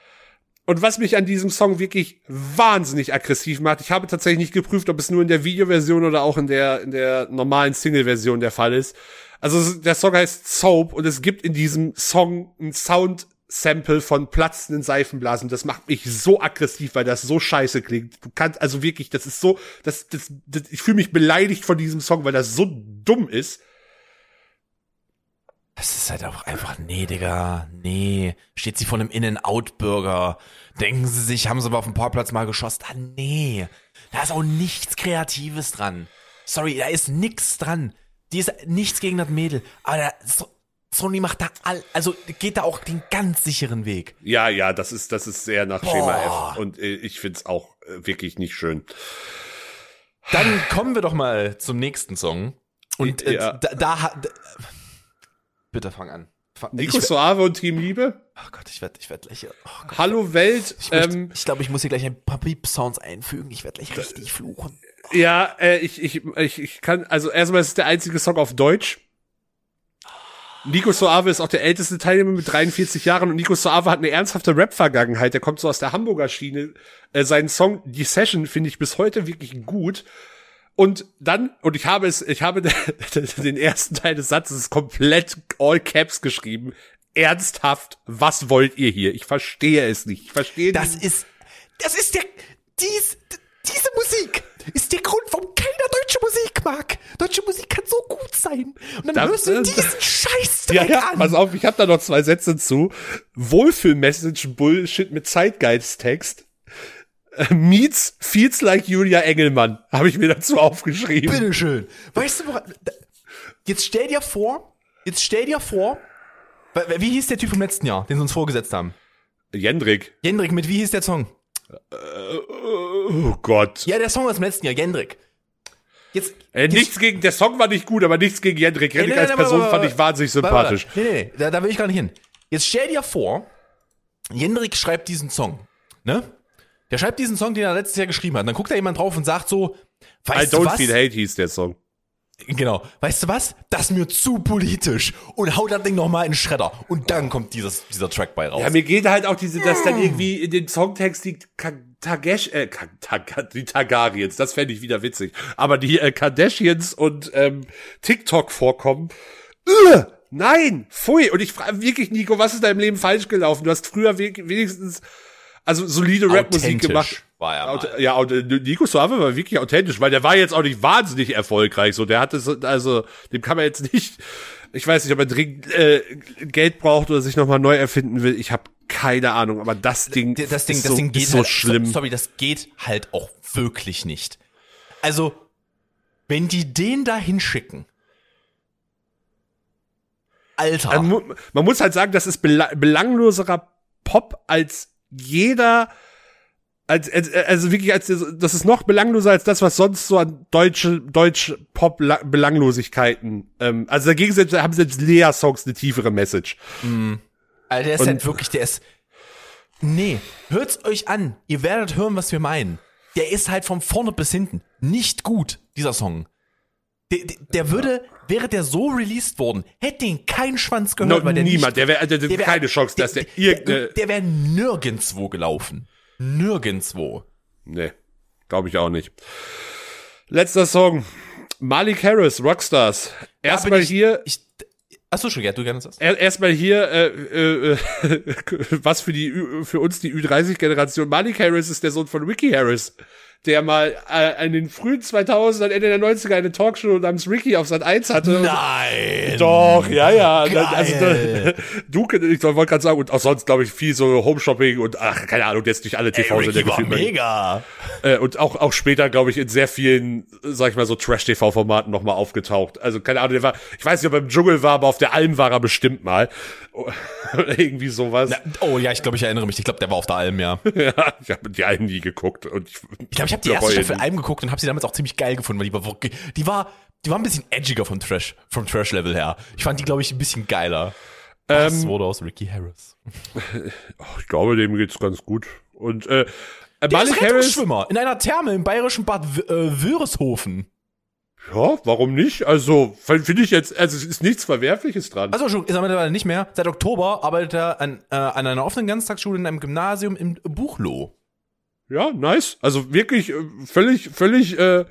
Und was mich an diesem Song wirklich wahnsinnig aggressiv macht, ich habe tatsächlich nicht geprüft, ob es nur in der Videoversion oder auch in der, in der normalen Single-Version der Fall ist. Also der Song heißt Soap und es gibt in diesem Song ein Sound-Sample von platzenden Seifenblasen. Das macht mich so aggressiv, weil das so scheiße klingt. Du kannst, also wirklich, das ist so, das, das, das ich fühle mich beleidigt von diesem Song, weil das so dumm ist. Das ist halt auch einfach, nee, Digga, nee. Steht sie vor einem In-N-Out-Burger. Denken sie sich, haben sie aber auf dem Parkplatz mal geschossen. Ah, nee. Da ist auch nichts Kreatives dran. Sorry, da ist nix dran. Die ist nichts gegen das Mädel. Aber da, so, Sony macht da all, also geht da auch den ganz sicheren Weg. Ja, ja, das ist, das ist sehr nach Boah. Schema F. Und äh, ich find's auch äh, wirklich nicht schön. Dann kommen wir doch mal zum nächsten Song. Und äh, Ja. da, da hat. da- Bitte fang an. Nico ich, Soave und Team Liebe. oh Gott, ich werde ich werd gleich. Oh Gott. Hallo Welt. Ich, ähm, ich glaube, ich muss hier gleich ein paar Beep-Sounds einfügen. Ich werde gleich richtig fluchen. ja, äh, ich, ich, ich, ich kann, also erstmal ist es der einzige Song auf Deutsch. Nico Soave ist auch der älteste Teilnehmer mit 43 Jahren und Nico Soave hat eine ernsthafte Rap-Vergangenheit. Der kommt so aus der Hamburger Schiene. Äh, seinen Song Die Session finde ich bis heute wirklich gut. Und dann, und ich habe es, ich habe den ersten Teil des Satzes komplett all caps geschrieben. Ernsthaft, was wollt ihr hier? Ich verstehe es nicht. Ich verstehe Das diesen- ist, das ist der, dies, diese Musik ist der Grund, warum deutsche Musik mag. Deutsche Musik kann so gut sein. Und dann Das- hörst du das- diesen Scheiß Ja, ja, an. pass auf, ich habe da noch zwei Sätze zu. Wohlfühl-Message Bullshit mit Zeitgeist-Text. Äh, Meets feels like Julia Engelmann, habe ich mir dazu aufgeschrieben. Bitteschön. Weißt du, woran, jetzt stell dir vor, jetzt stell dir vor, wie hieß der Typ vom letzten Jahr, den sie uns vorgesetzt haben? Jendrik. Jendrik, mit wie hieß der Song? Oh Gott. Ja, der Song aus dem letzten Jahr, Jendrik. Jetzt, Äh, nichts gegen, der Song war nicht gut, aber nichts gegen Jendrik. Jendrik nee, als nee, Person warte, fand ich wahnsinnig sympathisch. Nee, nee, nee, da, da will ich gar nicht hin. Jetzt stell dir vor, Jendrik schreibt diesen Song, ne? Der schreibt diesen Song, den er letztes Jahr geschrieben hat. Und dann guckt da jemand drauf und sagt so, I weißt du don't was? feel hate hieß der Song. Genau. Weißt du was? Das ist mir zu politisch. Und haut das Ding nochmal in den Schredder. Und dann kommt dieses, dieser Track bei raus. Ja, mir geht halt auch diese, dass dann irgendwie in dem Songtext die Tagesh, äh, Tag, die Targaryens, das fände ich wieder witzig. Aber die äh, Kardashians und ähm, TikTok vorkommen. Ugh, nein, pfui. Und ich frage wirklich, Nico, was ist da im Leben falsch gelaufen? Du hast früher wenigstens, also solide Rap-Musik gemacht. War er mal. Ja, und Nico Suave war wirklich authentisch, weil der war jetzt auch nicht wahnsinnig erfolgreich. So, der hatte so, also dem kann man jetzt nicht, ich weiß nicht, ob er dringend äh, Geld braucht oder sich nochmal neu erfinden will. Ich habe keine Ahnung, aber das Ding, D- das Ding, ist das so, Ding geht so halt, schlimm. so- Sorry, das geht halt auch wirklich nicht. Also, wenn die den da hinschicken. Alter. Man, mu- man muss halt sagen, das ist bela belangloserer Pop als jeder, als, als, also wirklich als, das ist noch belangloser als das, was sonst so an deutsche, deutsche Pop-Belanglosigkeiten, ähm, also dagegen sind, haben selbst Lea-Songs eine tiefere Message. Alter, der ist Und- halt wirklich, der ist. Nee, hört's euch an. Ihr werdet hören, was wir meinen. Der ist halt von vorne bis hinten nicht gut, dieser Song. Der, der, der würde, wäre der so released worden, hätte ihn kein Schwanz gehört, No, weil der niemand, nicht, der wäre, der, der, der wär- keine Chance, dass der, irgendeine, der, der wäre nirgendwo gelaufen. Nirgendwo. nee, glaube ich auch nicht. Letzter Song. Malik Harris, Rockstars. Erstmal ich, hier, Ich, achso, schon, ja, du gerne. Er- Erstmal hier, äh, äh, was für die für uns die Ü30-Generation. Malik Harris ist der Sohn von Ricky Harris, der mal äh, in den frühen 2000ern, Ende der 90er eine Talkshow namens Ricky auf Sat 1 hatte. Nein! Doch, ja, ja. Geil. Also, da, du, ich wollte gerade sagen, und auch sonst, glaube ich, viel so Home-Shopping und, ach, keine Ahnung, jetzt durch alle TV-Sender gefühlt. mega. Äh, und auch, auch später, glaube ich, in sehr vielen, sag ich mal, so Trash-TV-Formaten nochmal aufgetaucht. Also, keine Ahnung, der war, ich weiß nicht, ob er im Dschungel war, aber auf der Alm war er bestimmt mal. Oder irgendwie sowas. Na, oh ja, ich glaube, ich erinnere mich. Ich glaube, der war auf der Alm, ja. Ja, ich habe die Alm nie geguckt. Und ich, Ich glaube, ich habe die erste Staffel Alm geguckt und habe sie damals auch ziemlich geil gefunden, weil die war wirklich, die war, die war ein bisschen edgiger vom Trash, vom Trash-Level her. Ich fand die, glaube ich, ein bisschen geiler. Was Ähm, wurde aus Ricky Harris? ich glaube, dem geht's ganz gut. Und äh, Der Malik ist Harris, in einer Therme im bayerischen Bad W- äh, Wörishofen. Ja, warum nicht? Also, finde ich jetzt, also es ist nichts Verwerfliches dran. Also schon, ist er mittlerweile nicht mehr. Seit Oktober arbeitet er an, äh, an einer offenen Ganztagsschule in einem Gymnasium in Buchloh. Ja, nice. Also wirklich äh, völlig, völlig äh,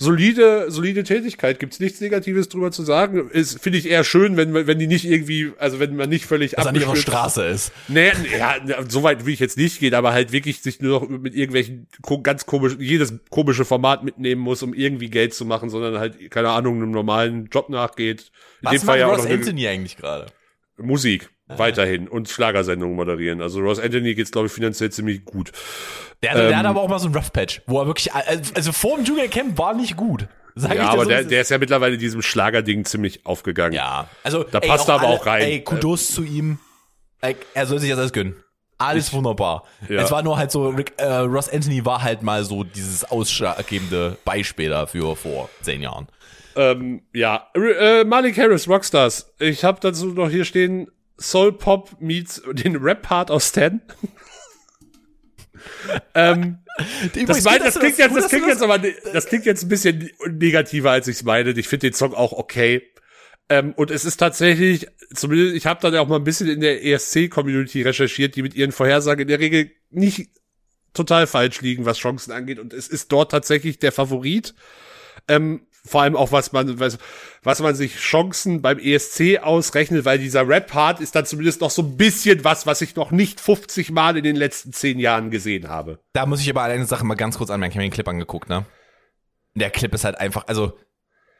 solide, solide Tätigkeit. Gibt's nichts Negatives drüber zu sagen. Ist finde ich eher schön, wenn wenn die nicht irgendwie, also wenn man nicht völlig er auf der abgestürzt- Straße ist. Nee, nee, ja, so weit will ich jetzt nicht gehen, aber halt wirklich sich nur noch mit irgendwelchen ganz komischen, jedes komische Format mitnehmen muss, um irgendwie Geld zu machen, sondern halt, keine Ahnung, einem normalen Job nachgeht. In Was dem Fall macht ja auch Ross Anthony eigentlich gerade? Musik weiterhin und Schlagersendungen moderieren. Also Ross Anthony geht's, glaube ich, finanziell ziemlich gut. Der, der Ähm, hat aber auch mal so ein Rough Patch, wo er wirklich, also, also vor dem Dschungelcamp war nicht gut. Sag ich Ja, aber so, der, es der ist ja mittlerweile diesem Schlagerding ziemlich aufgegangen. Ja, also Da passt er aber auch rein. Ey, Kudos zu ihm. Ey, er soll sich das alles gönnen. Alles wunderbar. Ja. Es war nur halt so, Rick, äh, Ross Anthony war halt mal so dieses ausschlaggebende Beispiel dafür vor zehn Jahren. Ähm, ja, R äh, Malik Harris, Rockstars. Ich habe dazu noch hier stehen, Soul Pop meets den Rap-Part aus Stan. ähm, das, mein, das klingt jetzt, das klingt jetzt aber, das klingt jetzt ein bisschen negativer, als ich es meine. Ich finde den Song auch okay. Ähm, und es ist tatsächlich, zumindest, ich habe dann auch mal ein bisschen in der ESC-Community recherchiert, die mit ihren Vorhersagen in der Regel nicht total falsch liegen, was Chancen angeht. Und es ist dort tatsächlich der Favorit. Ähm, vor allem auch, was man, was, was man sich Chancen beim ESC ausrechnet, weil dieser Rap-Part ist dann zumindest noch so ein bisschen was, was ich noch nicht 50 Mal in den letzten 10 Jahren gesehen habe. Da muss ich aber eine Sache mal ganz kurz anmerken. Ich habe mir den Clip angeguckt, ne? Der Clip ist halt einfach, also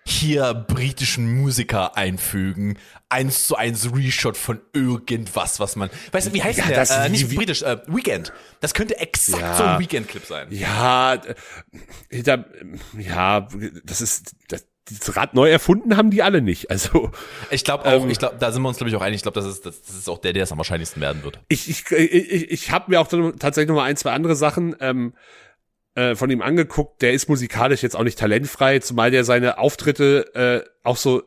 hier britischen Musiker einfügen, eins zu eins Reshot von irgendwas, was man, weißt du, wie heißt Ja, der? das- äh, nicht wie- britisch, äh, Weekend. Das könnte exakt Ja. so ein Weekend-Clip sein. Ja, äh, hinter, ja, das ist, das, das Rad neu erfunden haben die alle nicht. Also, Ich glaube auch, Ähm, ich glaube, da sind wir uns glaube ich auch einig. Ich glaube, das ist, das, das ist auch der, der es am wahrscheinlichsten werden wird. ich, ich, ich, ich habe mir auch dann tatsächlich noch mal ein, zwei andere Sachen ähm, äh, von ihm angeguckt. Der ist musikalisch jetzt auch nicht talentfrei, zumal der seine Auftritte äh, auch so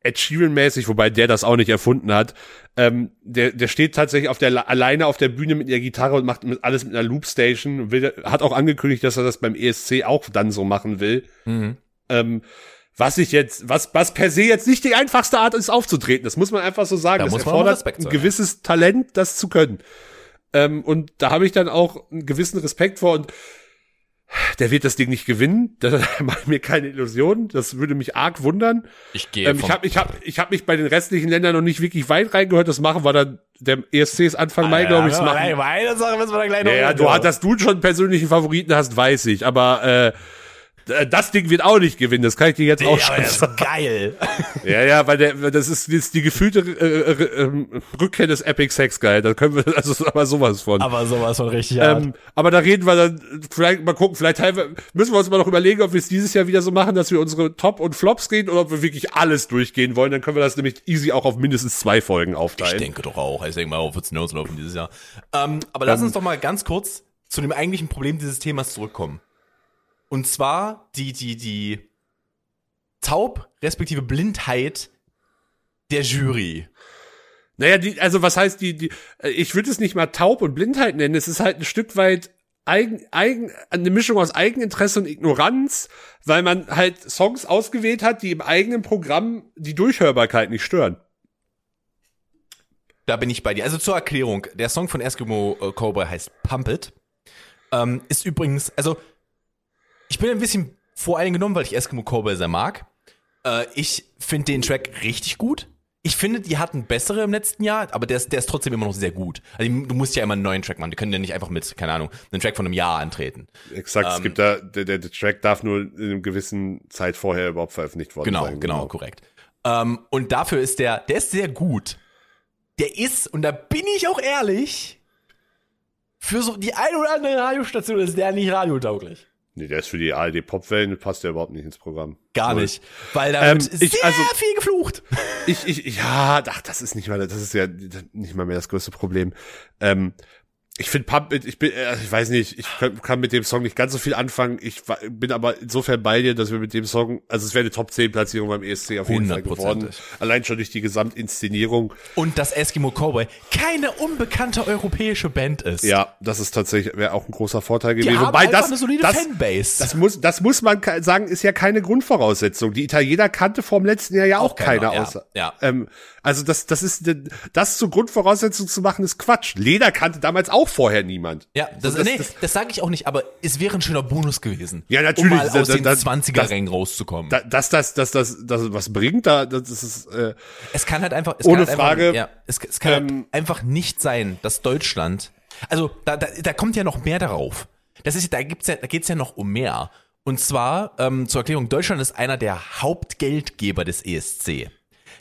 Ed Sheeran-mäßig, wobei der das auch nicht erfunden hat. Ähm, der, der steht tatsächlich auf der alleine auf der Bühne mit der Gitarre und macht mit, alles mit einer Loopstation. und Will, hat auch angekündigt, dass er das beim ESC auch dann so machen will. Ähm, was ich jetzt, was, was per se jetzt nicht die einfachste Art ist, aufzutreten. Das muss man einfach so sagen. Da das erfordert ein gewisses Talent, das zu können. Ähm, und da habe ich dann auch einen gewissen Respekt vor. Und der wird das Ding nicht gewinnen. Da mache ich mir keine Illusionen. Das würde mich arg wundern. Ich gehe Ähm, ich habe ich hab, ich hab mich bei den restlichen Ländern noch nicht wirklich weit reingehört. Das machen wir dann, der ESC ist Anfang Mai, glaube ich. das machen- Bei einer Sache müssen wir da gleich noch Ja, ja, reden, du, dass du schon persönlichen Favoriten hast, weiß ich. Aber äh, das Ding wird auch nicht gewinnen. Das kann ich dir jetzt Ja, auch schon das sagen. ist geil. Ja, ja, weil der, das ist, ist die gefühlte äh, äh, ähm, Rückkehr des Epic Sex Guy. Da können wir, also aber sowas von. aber sowas von richtig. Ähm, aber da reden wir dann, vielleicht mal gucken, vielleicht müssen wir uns mal noch überlegen, ob wir es dieses Jahr wieder so machen, dass wir unsere Top und Flops reden oder ob wir wirklich alles durchgehen wollen. Dann können wir das nämlich easy auch auf mindestens zwei Folgen Ich aufteilen. denke doch auch. Ich denke mal, auf wird's hinauslaufen dieses Jahr. Ähm, aber lass uns doch mal ganz kurz zu dem eigentlichen Problem dieses Themas zurückkommen. Und zwar die, die, die Taub, respektive Blindheit der Jury. Naja, die, also was heißt die, die, äh, ich würde es nicht mal taub und Blindheit nennen, es ist halt ein Stück weit eigen, eigen, eine Mischung aus Eigeninteresse und Ignoranz, weil man halt Songs ausgewählt hat, die im eigenen Programm die Durchhörbarkeit nicht stören. Da bin ich bei dir. Also zur Erklärung, der Song von Eskimo äh, Cowboy heißt Pump It. Ähm, ist übrigens, also ich bin ein bisschen voreingenommen, weil ich Eskimo Cowboy sehr mag. Äh, ich finde den Track richtig gut. Ich finde, die hatten bessere im letzten Jahr, aber der ist, der ist trotzdem immer noch sehr gut. Also du musst ja immer einen neuen Track machen. Die können ja nicht einfach mit, keine Ahnung, einem Track von einem Jahr antreten. Exakt, es Ähm, gibt da, der, der, der Track darf nur in einer gewissen Zeit vorher überhaupt veröffentlicht worden Genau, sein. genau, korrekt. Ähm, und dafür ist der, der ist sehr gut. Der ist, und da bin ich auch ehrlich, für so die ein oder andere Radiostation ist der nicht radiotauglich. Nee, der ist für die ARD Popwellen, passt der überhaupt nicht ins Programm. Gar Null. nicht. Weil da wird Ähm, ich- sehr also- viel geflucht. Ich, ich, ich, ja, ach, das ist nicht mal, das ist ja nicht mal mehr das größte Problem. Ähm, ich finde Pump ich bin, äh, ich weiß nicht, ich kann, mit dem Song nicht ganz so viel anfangen. Ich bin aber insofern bei dir, dass wir mit dem Song, also es wäre eine Top 10 Platzierung beim ESC auf jeden Fall geworden. Allein schon durch die Gesamtinszenierung. Und dass Eskimo Cowboy keine unbekannte europäische Band ist. Ja, das ist tatsächlich, wäre auch ein großer Vorteil Die gewesen. haben Wobei das, eine solide das, Fanbase. Das muss, das muss man sagen, ist ja keine Grundvoraussetzung. Die Italiener kannte vor dem letzten Jahr ja auch, Auch keiner, keiner ja, außer. ja. Ähm, also das, das ist, das zur Grundvoraussetzung zu machen, ist Quatsch. Leder kannte damals auch vorher niemand. ja, das, das- nee, das- das, sage ich auch nicht, aber es wäre ein schöner Bonus gewesen. Ja, natürlich, Um mal das- aus das- den das- 20er-Rängen rauszukommen. Da, dass das, dass das, das was bringt, da, das ist, äh, Es kann halt einfach, es Ohne kann halt Frage, einfach, ja, es, es kann ähm, halt einfach nicht sein, dass Deutschland, also da, da, da kommt ja noch mehr darauf. Das ist, da gibt's ja, da geht's ja noch um mehr. Und zwar ähm, zur Erklärung: Deutschland ist einer der Hauptgeldgeber des ESC.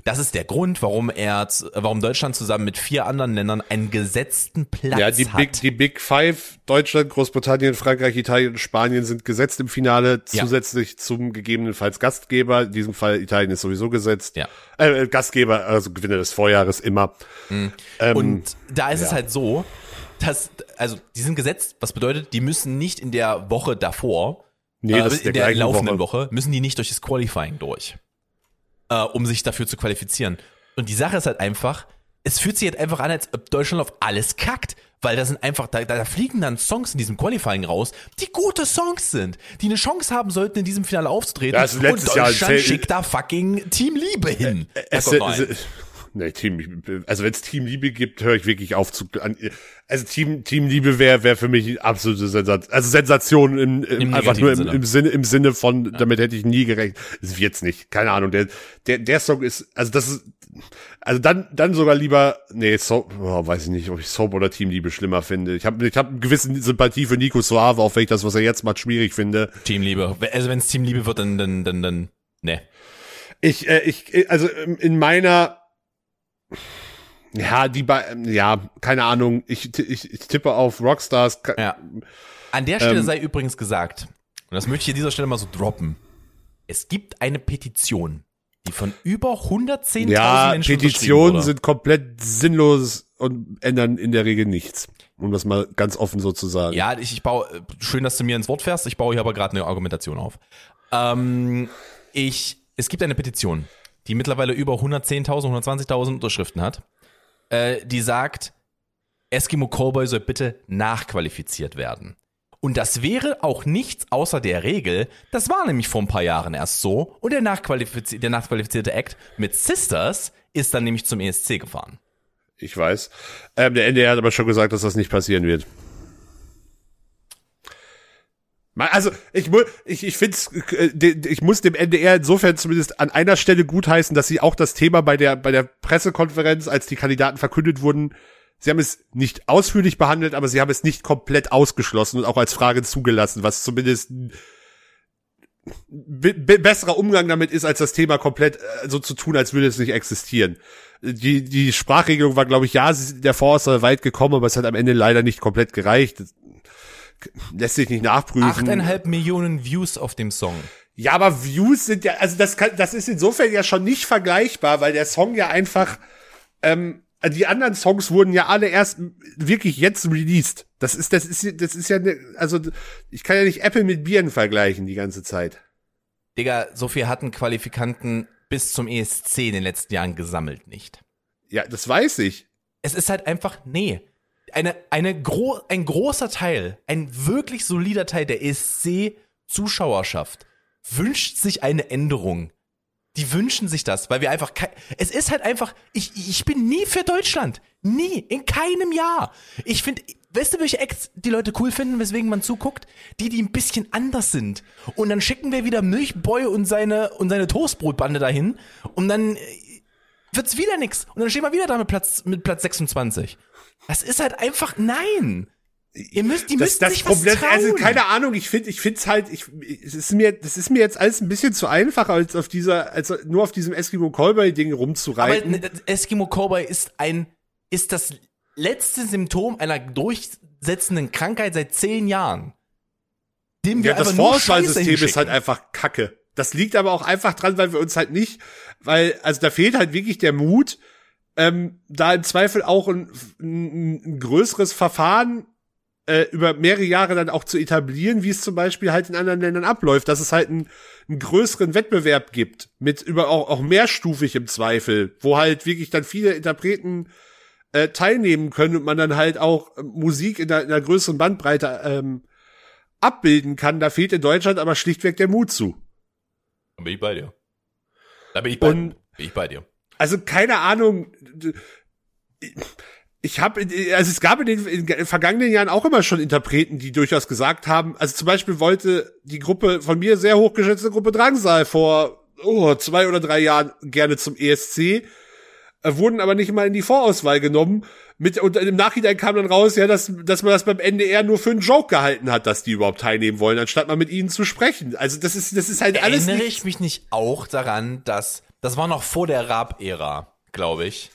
Das ist der Grund, warum er, z- warum Deutschland zusammen mit vier anderen Ländern einen gesetzten Platz ja, die hat. Big, die Big Five, Deutschland, Großbritannien, Frankreich, Italien und Spanien sind gesetzt im Finale, Ja. zusätzlich zum gegebenenfalls Gastgeber. In diesem Fall Italien ist sowieso gesetzt. Ja. Äh, Gastgeber, also Gewinner des Vorjahres immer. Ähm, Und da ist es ja. halt so, dass, also, die sind gesetzt, was bedeutet, die müssen nicht in der Woche davor, Nee, äh, das ist in der der laufenden Woche. müssen die nicht durch das Qualifying durch, äh, um sich dafür zu qualifizieren. Und die Sache ist halt einfach, es fühlt sich halt einfach an, als ob Deutschland auf alles kackt. Weil da sind einfach, da, da fliegen dann Songs in diesem Qualifying raus, die gute Songs sind, die eine Chance haben sollten, in diesem Finale aufzutreten. Ja, also und Jahr Deutschland zählt- schickt da fucking Team Liebe hin. Es, Herrgott, nein. es, nee, Team, also wenn es Teamliebe gibt, höre ich wirklich auf zu, an, also Team, Teamliebe wäre wär für mich eine absolute Sensation, also Sensation im, im, Im einfach nur im, negativen im Sinne, im Sinne von, damit hätte ich nie gerechnet. Es wird's nicht, keine Ahnung, der, der, der Song ist, also das ist, also dann, dann sogar lieber, nee, so, oh, weiß ich nicht, ob ich Soap oder Teamliebe schlimmer finde. Ich habe ich hab eine gewisse Sympathie für Nico Suave, auch wenn ich das, was er jetzt macht, schwierig finde. Teamliebe. Also wenn es Teamliebe wird, dann, dann, dann, dann, ne. Ich, äh, ich, also ähm, in meiner, ja, die bei, ja, keine Ahnung, ich, ich, ich tippe auf Rockstars. Ja. An der Stelle Ähm, sei übrigens gesagt, und das möchte ich an dieser Stelle mal so droppen, es gibt eine Petition, die von über 110.000 Ja, Menschen Petitionen sind komplett sinnlos und ändern in der Regel nichts. Um das mal ganz offen so zu sagen. Ja, ich, ich baue, schön, dass du mir ins Wort fährst, ich baue hier aber gerade eine Argumentation auf. Ähm, ich, es gibt eine Petition, die mittlerweile über 110.000, 120.000 Unterschriften hat, äh, die sagt, Eskimo Callboy soll bitte nachqualifiziert werden. Und das wäre auch nichts außer der Regel. Das war nämlich vor ein paar Jahren erst so. Und der, nachqualifizi der nachqualifizierte Act mit Sisters ist dann nämlich zum ESC gefahren. Ich weiß. Ähm, der NDR hat aber schon gesagt, dass das nicht passieren wird. Also ich, ich, ich finde ich muss dem NDR insofern zumindest an einer Stelle gutheißen, dass sie auch das Thema bei der, bei der Pressekonferenz, als die Kandidaten verkündet wurden, sie haben es nicht ausführlich behandelt, aber sie haben es nicht komplett ausgeschlossen und auch als Frage zugelassen, was zumindest ein be be besserer Umgang damit ist, als das Thema komplett äh, so zu tun, als würde es nicht existieren. Die, die Sprachregelung war, glaube ich, ja, der Fonds sei weit gekommen, aber es hat am Ende leider nicht komplett gereicht. Lässt sich nicht nachprüfen. Achteinhalb Millionen Views auf dem Song. Ja, aber Views sind ja, also das kann, das ist insofern ja schon nicht vergleichbar, weil der Song ja einfach, ähm, die anderen Songs wurden ja alle erst wirklich jetzt released. Das ist, das ist, das ist ja, ne, also ich kann ja nicht Apple mit Bieren vergleichen die ganze Zeit. Digga, so viel hatten Qualifikanten bis zum ESC in den letzten Jahren gesammelt nicht. Ja, das weiß ich. Es ist halt einfach, nee. Eine, eine gro ein großer Teil, ein wirklich solider Teil der ESC-Zuschauerschaft wünscht sich eine Änderung. Die wünschen sich das, weil wir einfach es ist halt einfach, ich, ich bin nie für Deutschland. Nie. In keinem Jahr. Ich finde, weißt du, welche Acts die Leute cool finden, weswegen man zuguckt? Die, die ein bisschen anders sind. Und dann schicken wir wieder Milchboy und seine, und seine Toastbrotbande dahin. Und dann äh, wird's wieder nix. Und dann stehen wir wieder da mit Platz, mit Platz 26. Das ist halt einfach, nein. Ihr müsst, die Das, müssen das sich Problem, was trauen. also keine Ahnung, ich finde, ich finde es halt, ich, es ist mir, das ist mir jetzt alles ein bisschen zu einfach, als auf dieser, als nur auf diesem Eskimo Callboy Ding Aber rumzureiten. ne, das Eskimo Cowboy ist ein, ist das letzte Symptom einer durchsetzenden Krankheit seit zehn Jahren. Dem wir Ja, das Vorauswahlsystem ist halt einfach Kacke. Das liegt aber auch einfach dran, weil wir uns halt nicht, weil, also da fehlt halt wirklich der Mut, ähm, da im Zweifel auch ein, ein, ein größeres Verfahren äh, über mehrere Jahre dann auch zu etablieren, wie es zum Beispiel halt in anderen Ländern abläuft, dass es halt einen, einen größeren Wettbewerb gibt, mit über auch, auch mehrstufig im Zweifel, wo halt wirklich dann viele Interpreten äh, teilnehmen können und man dann halt auch äh, Musik in einer, in einer größeren Bandbreite ähm, abbilden kann. Da fehlt in Deutschland aber schlichtweg der Mut zu. Da bin ich bei dir. Da bin ich bei, Und- bin ich bei dir. Also keine Ahnung. Ich habe, also es gab in den, in den vergangenen Jahren auch immer schon Interpreten, die durchaus gesagt haben, also zum Beispiel wollte die Gruppe von mir sehr hochgeschätzte Gruppe Drangsal vor oh, zwei oder drei Jahren gerne zum ESC, äh, wurden aber nicht mal in die Vorauswahl genommen. Mit, und im Nachhinein kam dann raus, ja, dass, dass man das beim NDR nur für einen Joke gehalten hat, dass die überhaupt teilnehmen wollen, anstatt mal mit ihnen zu sprechen. Also das ist, das ist halt alles Erinnere ich mich nicht auch daran, dass, das war noch vor der Raab-Ära, glaube ich,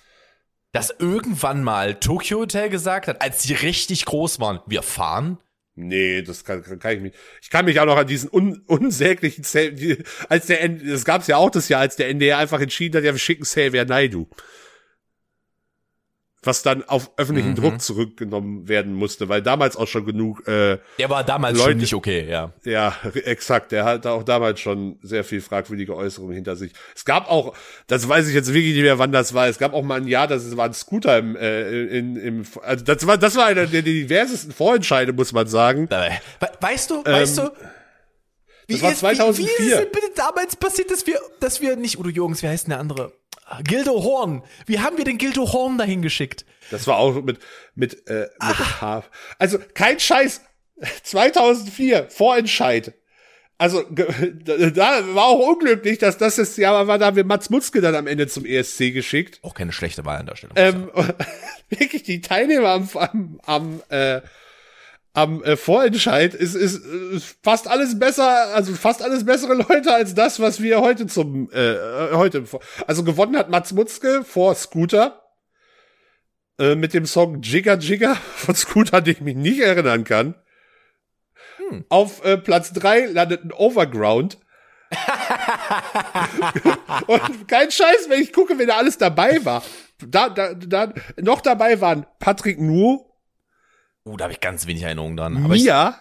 dass irgendwann mal Tokyo Hotel gesagt hat, als die richtig groß waren, wir fahren? Nee, das kann, kann, kann ich mich. Ich kann mich auch noch an diesen un, unsäglichen Save, als der, das gab's ja auch das Jahr, als der NDR einfach entschieden hat, ja, wir schicken Xavier Naidu. Was dann auf öffentlichen Mhm. Druck zurückgenommen werden musste, weil damals auch schon genug, äh, Der war damals Leute- schon nicht okay, ja. ja, exakt, der hat auch damals schon sehr viel fragwürdige Äußerungen hinter sich. Es gab auch, das weiß ich jetzt wirklich nicht mehr, wann das war, es gab auch mal ein Jahr, das war ein Scooter im, äh, in, im, also das war, das war einer der diversesten Vorentscheide, muss man sagen. Weißt du, weißt du, wie Ähm, war ist, 2004. Wie, wie ist es denn bitte damals passiert, dass wir, dass wir nicht Udo Jürgens, wie heißt denn der andere? Gildo Horn. Wie haben wir den Gildo Horn dahin geschickt? Das war auch mit, mit, äh, mit H. Also kein Scheiß. 2004, Vorentscheid. Also da war auch unglücklich, dass das das Jahr war, da haben wir Mats Mutzke dann am Ende zum ESC geschickt. Auch keine schlechte Wahl an der Stelle. Ähm, wirklich die Teilnehmer am, am, am, äh, am äh, Vorentscheid ist, ist, ist fast alles besser, also fast alles bessere Leute als das, was wir heute zum äh, äh, heute also gewonnen hat Mats Mutzke vor Scooter äh, mit dem Song Jigger Jigger von Scooter, den ich mich nicht erinnern kann. Auf äh, Platz drei landet ein Overground. Und kein Scheiß, wenn ich gucke, wer da alles dabei war. Da, da, da, noch dabei waren Patrick Nuhr, uh, da habe ich ganz wenig Erinnerungen dran. Aber ich, Mia,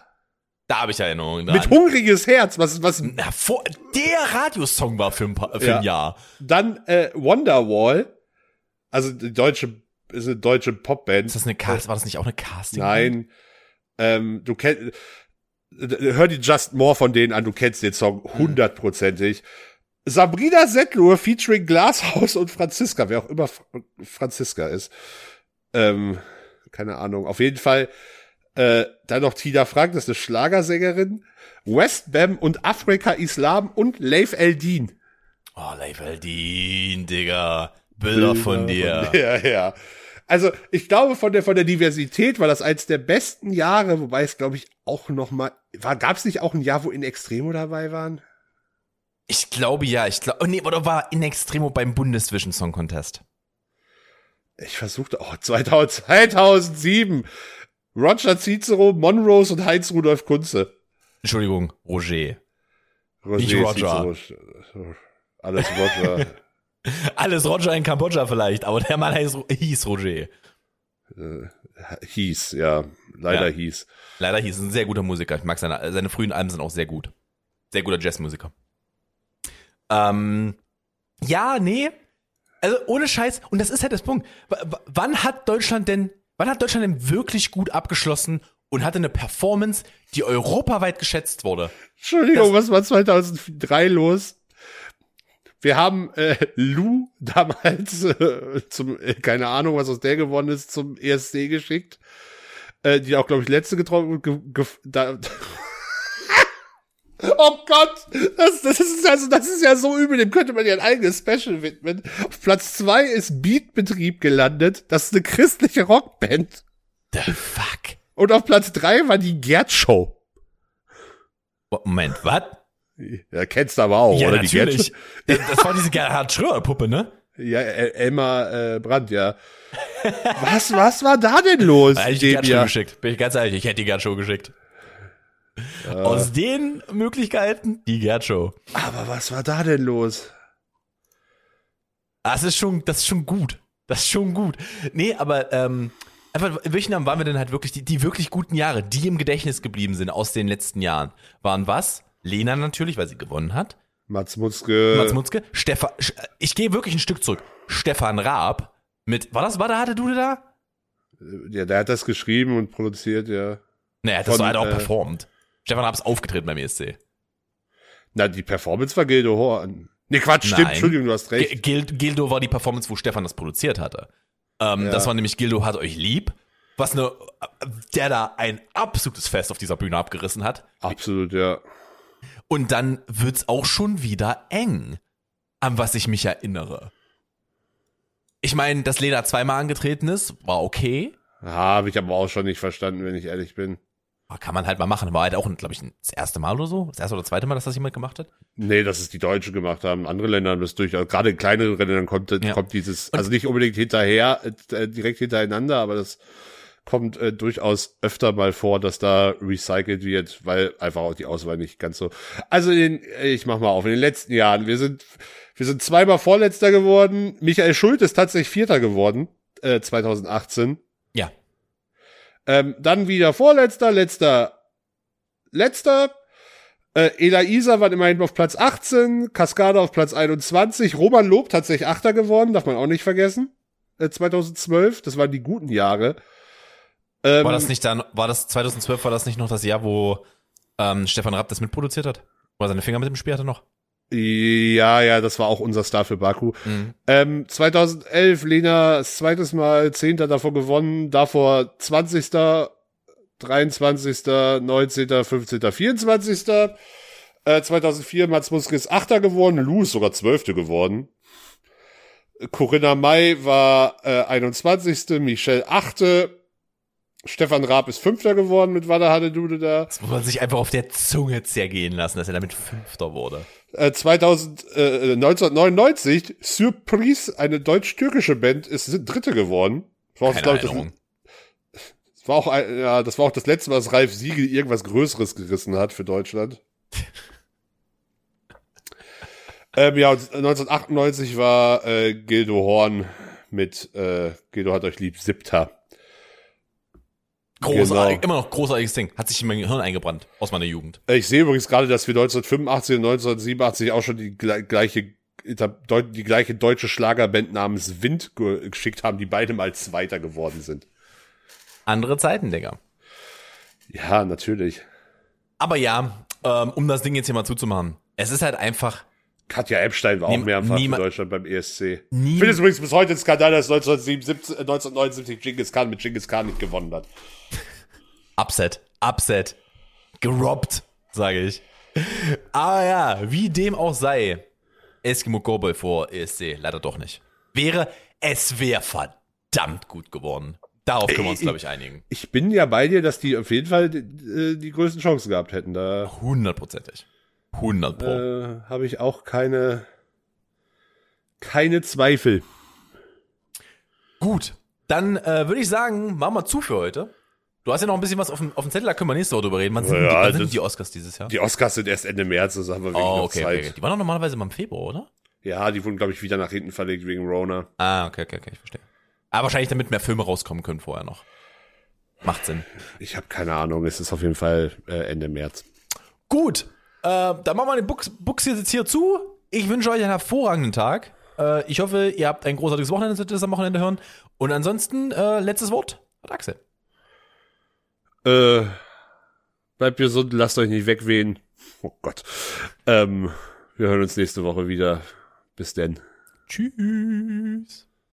da habe ich Erinnerungen dran. mit hungriges Herz, was, was, Na, vor, der Radiosong war für ein, paar, für Ja. ein Jahr. dann äh, Wonderwall, also die deutsche, ist eine deutsche Popband. Ist das eine Cast, war das nicht auch eine Casting? Nein, ähm, du kennst, hör die Just More von denen an, du kennst den Song hundertprozentig. Sabrina Settler featuring Glashaus und Franziska, wer auch immer Fr- Franziska ist. Ähm, keine Ahnung. Auf jeden Fall Äh, dann noch Tina Frank, das ist eine Schlagersängerin. Westbam und Afrika Islam und Leif Eldin. Oh, Leif Eldin, Digga. Bilder von dir. Ja, ja. Also ich glaube von der von der Diversität war das eins der besten Jahre, wobei es glaube ich auch noch mal war. Gab es nicht auch ein Jahr, wo in Extremo dabei waren? Ich glaube ja, ich glaube, oh nee, oder war in Extremo beim Bundesvision Song Contest? Ich versuchte, oh, 2000, 2007. Roger Cicero, Monrose und Heinz Rudolf Kunze. Entschuldigung, Roger. Roger Nicht Roger. Cicero. Alles Roger. Alles Roger in Kambodscha vielleicht, aber der Mann heißt, hieß Roger. äh, hieß, ja. Leider Ja. hieß. Leider hieß ein sehr guter Musiker. Ich mag seine, seine frühen Alben sind auch sehr gut. Sehr guter Jazzmusiker. Ähm, ja, nee. Also ohne Scheiß, und das ist halt das Punkt. W wann hat Deutschland denn, wann hat Deutschland denn wirklich gut abgeschlossen und hatte eine Performance, die europaweit geschätzt wurde? Entschuldigung, was war 2003 los? Wir haben äh, Lou damals äh, zum, äh, keine Ahnung, was aus der geworden ist, zum ESC geschickt. Äh, die auch, glaube ich, letzte getroffen. Ge, ge, da, oh Gott, das, das ist also, das ist ja so übel, dem könnte man ja ein eigenes Special widmen. Auf Platz zwei ist Beatbetrieb gelandet. Das ist eine christliche Rockband. The fuck? Und auf Platz drei war die Gerd Show. Moment, was? Ja, kennst du aber auch, Ja, oder? Die Gerd natürlich. Das, war diese Gerhard Schröer-Puppe, ne? Ja, El Elmar äh, Brandt, ja. was, was war da denn los? Hätte ich in die Gerd Show geschickt. Bin ich ganz ehrlich, ich hätte die Gerd Show geschickt. Aus den Möglichkeiten die Gerd Show. Aber was war da denn los? Das ist schon, das ist schon gut. Das ist schon gut. Nee, aber ähm, einfach, in welchen Jahren waren wir denn halt wirklich, die, die wirklich guten Jahre, die im Gedächtnis geblieben sind aus den letzten Jahren, waren was? Lena natürlich, weil sie gewonnen hat. Mats Mutzke. Mats Mutzke. Stefan, ich gehe wirklich ein Stück zurück. Stefan Raab mit, war das, war da, hatte du da? ja, der hat das geschrieben und produziert, ja. Naja, das Von, war halt auch äh, performt. Stefan Raab ist aufgetreten beim ESC. Na, die Performance war Gildo Horn. Nee, Quatsch, stimmt, Nein. Entschuldigung, du hast recht. Gil Gildo war die Performance, wo Stefan das produziert hatte. Ähm, Ja. Das war nämlich Gildo hat euch lieb. Was eine, der da ein absolutes Fest auf dieser Bühne abgerissen hat. Absolut, ja. Und dann wird's auch schon wieder eng, an was ich mich erinnere. Ich meine, dass Lena zweimal angetreten ist, war okay. Habe ich aber auch schon nicht verstanden, wenn ich ehrlich bin. Aber Kann man halt mal machen. War halt auch, glaube ich, das erste Mal oder so. Das erste oder zweite Mal, dass das jemand gemacht hat. Nee, dass es die Deutschen gemacht haben. Andere Länder haben das durchaus, gerade in kleineren Ländern kommt, Ja. kommt dieses, also nicht unbedingt hinterher, äh, direkt hintereinander, aber das kommt äh, durchaus öfter mal vor, dass da recycelt wird, weil einfach auch die Auswahl nicht ganz so. Also in äh, ich mach mal auf, in den letzten Jahren, wir sind, wir sind zweimal Vorletzter geworden. Michael Schult ist tatsächlich Vierter geworden, äh, 2018. Ähm, dann wieder Vorletzter, letzter, letzter. Äh, Ela Isa war immerhin auf Platz 18, Cascada auf Platz 21, Roman Lob tatsächlich Achter geworden, darf man auch nicht vergessen. Äh, 2012, das waren die guten Jahre. Ähm, War das nicht dann, war das 2012, war das nicht noch das Jahr, wo ähm, Stefan Rapp das mitproduziert hat? Wo er seine Finger mit dem Spiel hatte noch? Ja, ja, das war auch unser Star für Baku. Mhm. Ähm, 2011 Lena das zweites Mal Zehnter davor gewonnen, davor 20. 23., 19., 15., 24. Äh, 2004 Mats Muske ist Achter geworden, Lou ist sogar Zwölfte geworden. Corinna May war äh, 21. Michelle Achte. Stefan Raab ist Fünfter geworden mit Wada Hade Dude da. Das muss man sich einfach auf der Zunge zergehen lassen, dass er damit Fünfter wurde. Äh, 2000, äh, 1999 Surprise, eine deutsch-türkische Band, ist Dritte geworden. Das war auch, Keine glaub das, das war auch, ein- ja, das war auch das letzte Mal, dass Ralf Siegel irgendwas Größeres gerissen hat für Deutschland. ähm, ja, und 1998 war äh, Gildo Horn mit äh, Gildo hat euch lieb, Siebter. Großartig, Genau. immer noch großartiges Ding. Hat sich in mein Gehirn eingebrannt aus meiner Jugend. Ich sehe übrigens gerade, dass wir 1985 und 1987 auch schon die gle- gleiche die gleiche deutsche Schlagerband namens Wind ge- geschickt haben, die beide mal Zweiter geworden sind. Andere Zeiten, Digga. Ja, natürlich. Aber ja, ähm, um das Ding jetzt hier mal zuzumachen. Es ist halt einfach, Katja Epstein war auch mehrfach niemand- Deutschland beim ESC. Ich finde es übrigens bis heute ein Skandal, dass 1977, äh, 1979 Genghis Khan mit Genghis Khan nicht gewonnen hat. Upset, Upset, gerobbt, sage ich. Aber ja, wie dem auch sei, Eskimo Cowboy vor ESC leider doch nicht. Wäre, es wäre verdammt gut geworden. Darauf können wir uns, glaube ich, einigen. Ich bin ja bei dir, dass die auf jeden Fall äh, die größten Chancen gehabt hätten. Da Hundertprozentig. 100 pro. äh, habe ich auch keine, keine Zweifel. Gut, dann äh, würde ich sagen, machen wir zu für heute. Du hast ja noch ein bisschen was auf dem, auf dem Zettel, da können wir nächste Woche drüber reden. Wann sind, Ja, die, wann sind die Oscars dieses Jahr? Die Oscars sind erst Ende März, das haben wir wirklich oh, okay, Zeit. okay, okay. Die waren doch normalerweise mal im Februar, oder? Ja, die wurden, glaube ich, wieder nach hinten verlegt wegen Rona. Ah, okay, okay, okay, ich verstehe. Aber wahrscheinlich damit mehr Filme rauskommen können vorher noch. Macht Sinn. Ich habe keine Ahnung, es ist auf jeden Fall äh, Ende März. Gut, äh, dann machen wir den Bux, Bux jetzt hier zu. Ich wünsche euch einen hervorragenden Tag. Äh, ich hoffe, ihr habt ein großartiges Wochenende, das das am Wochenende hören. Und ansonsten, äh, letztes Wort hat Axel. Äh, bleibt gesund, lasst euch nicht wegwehen. Oh Gott. Ähm, wir hören uns nächste Woche wieder. Bis denn. Tschüss.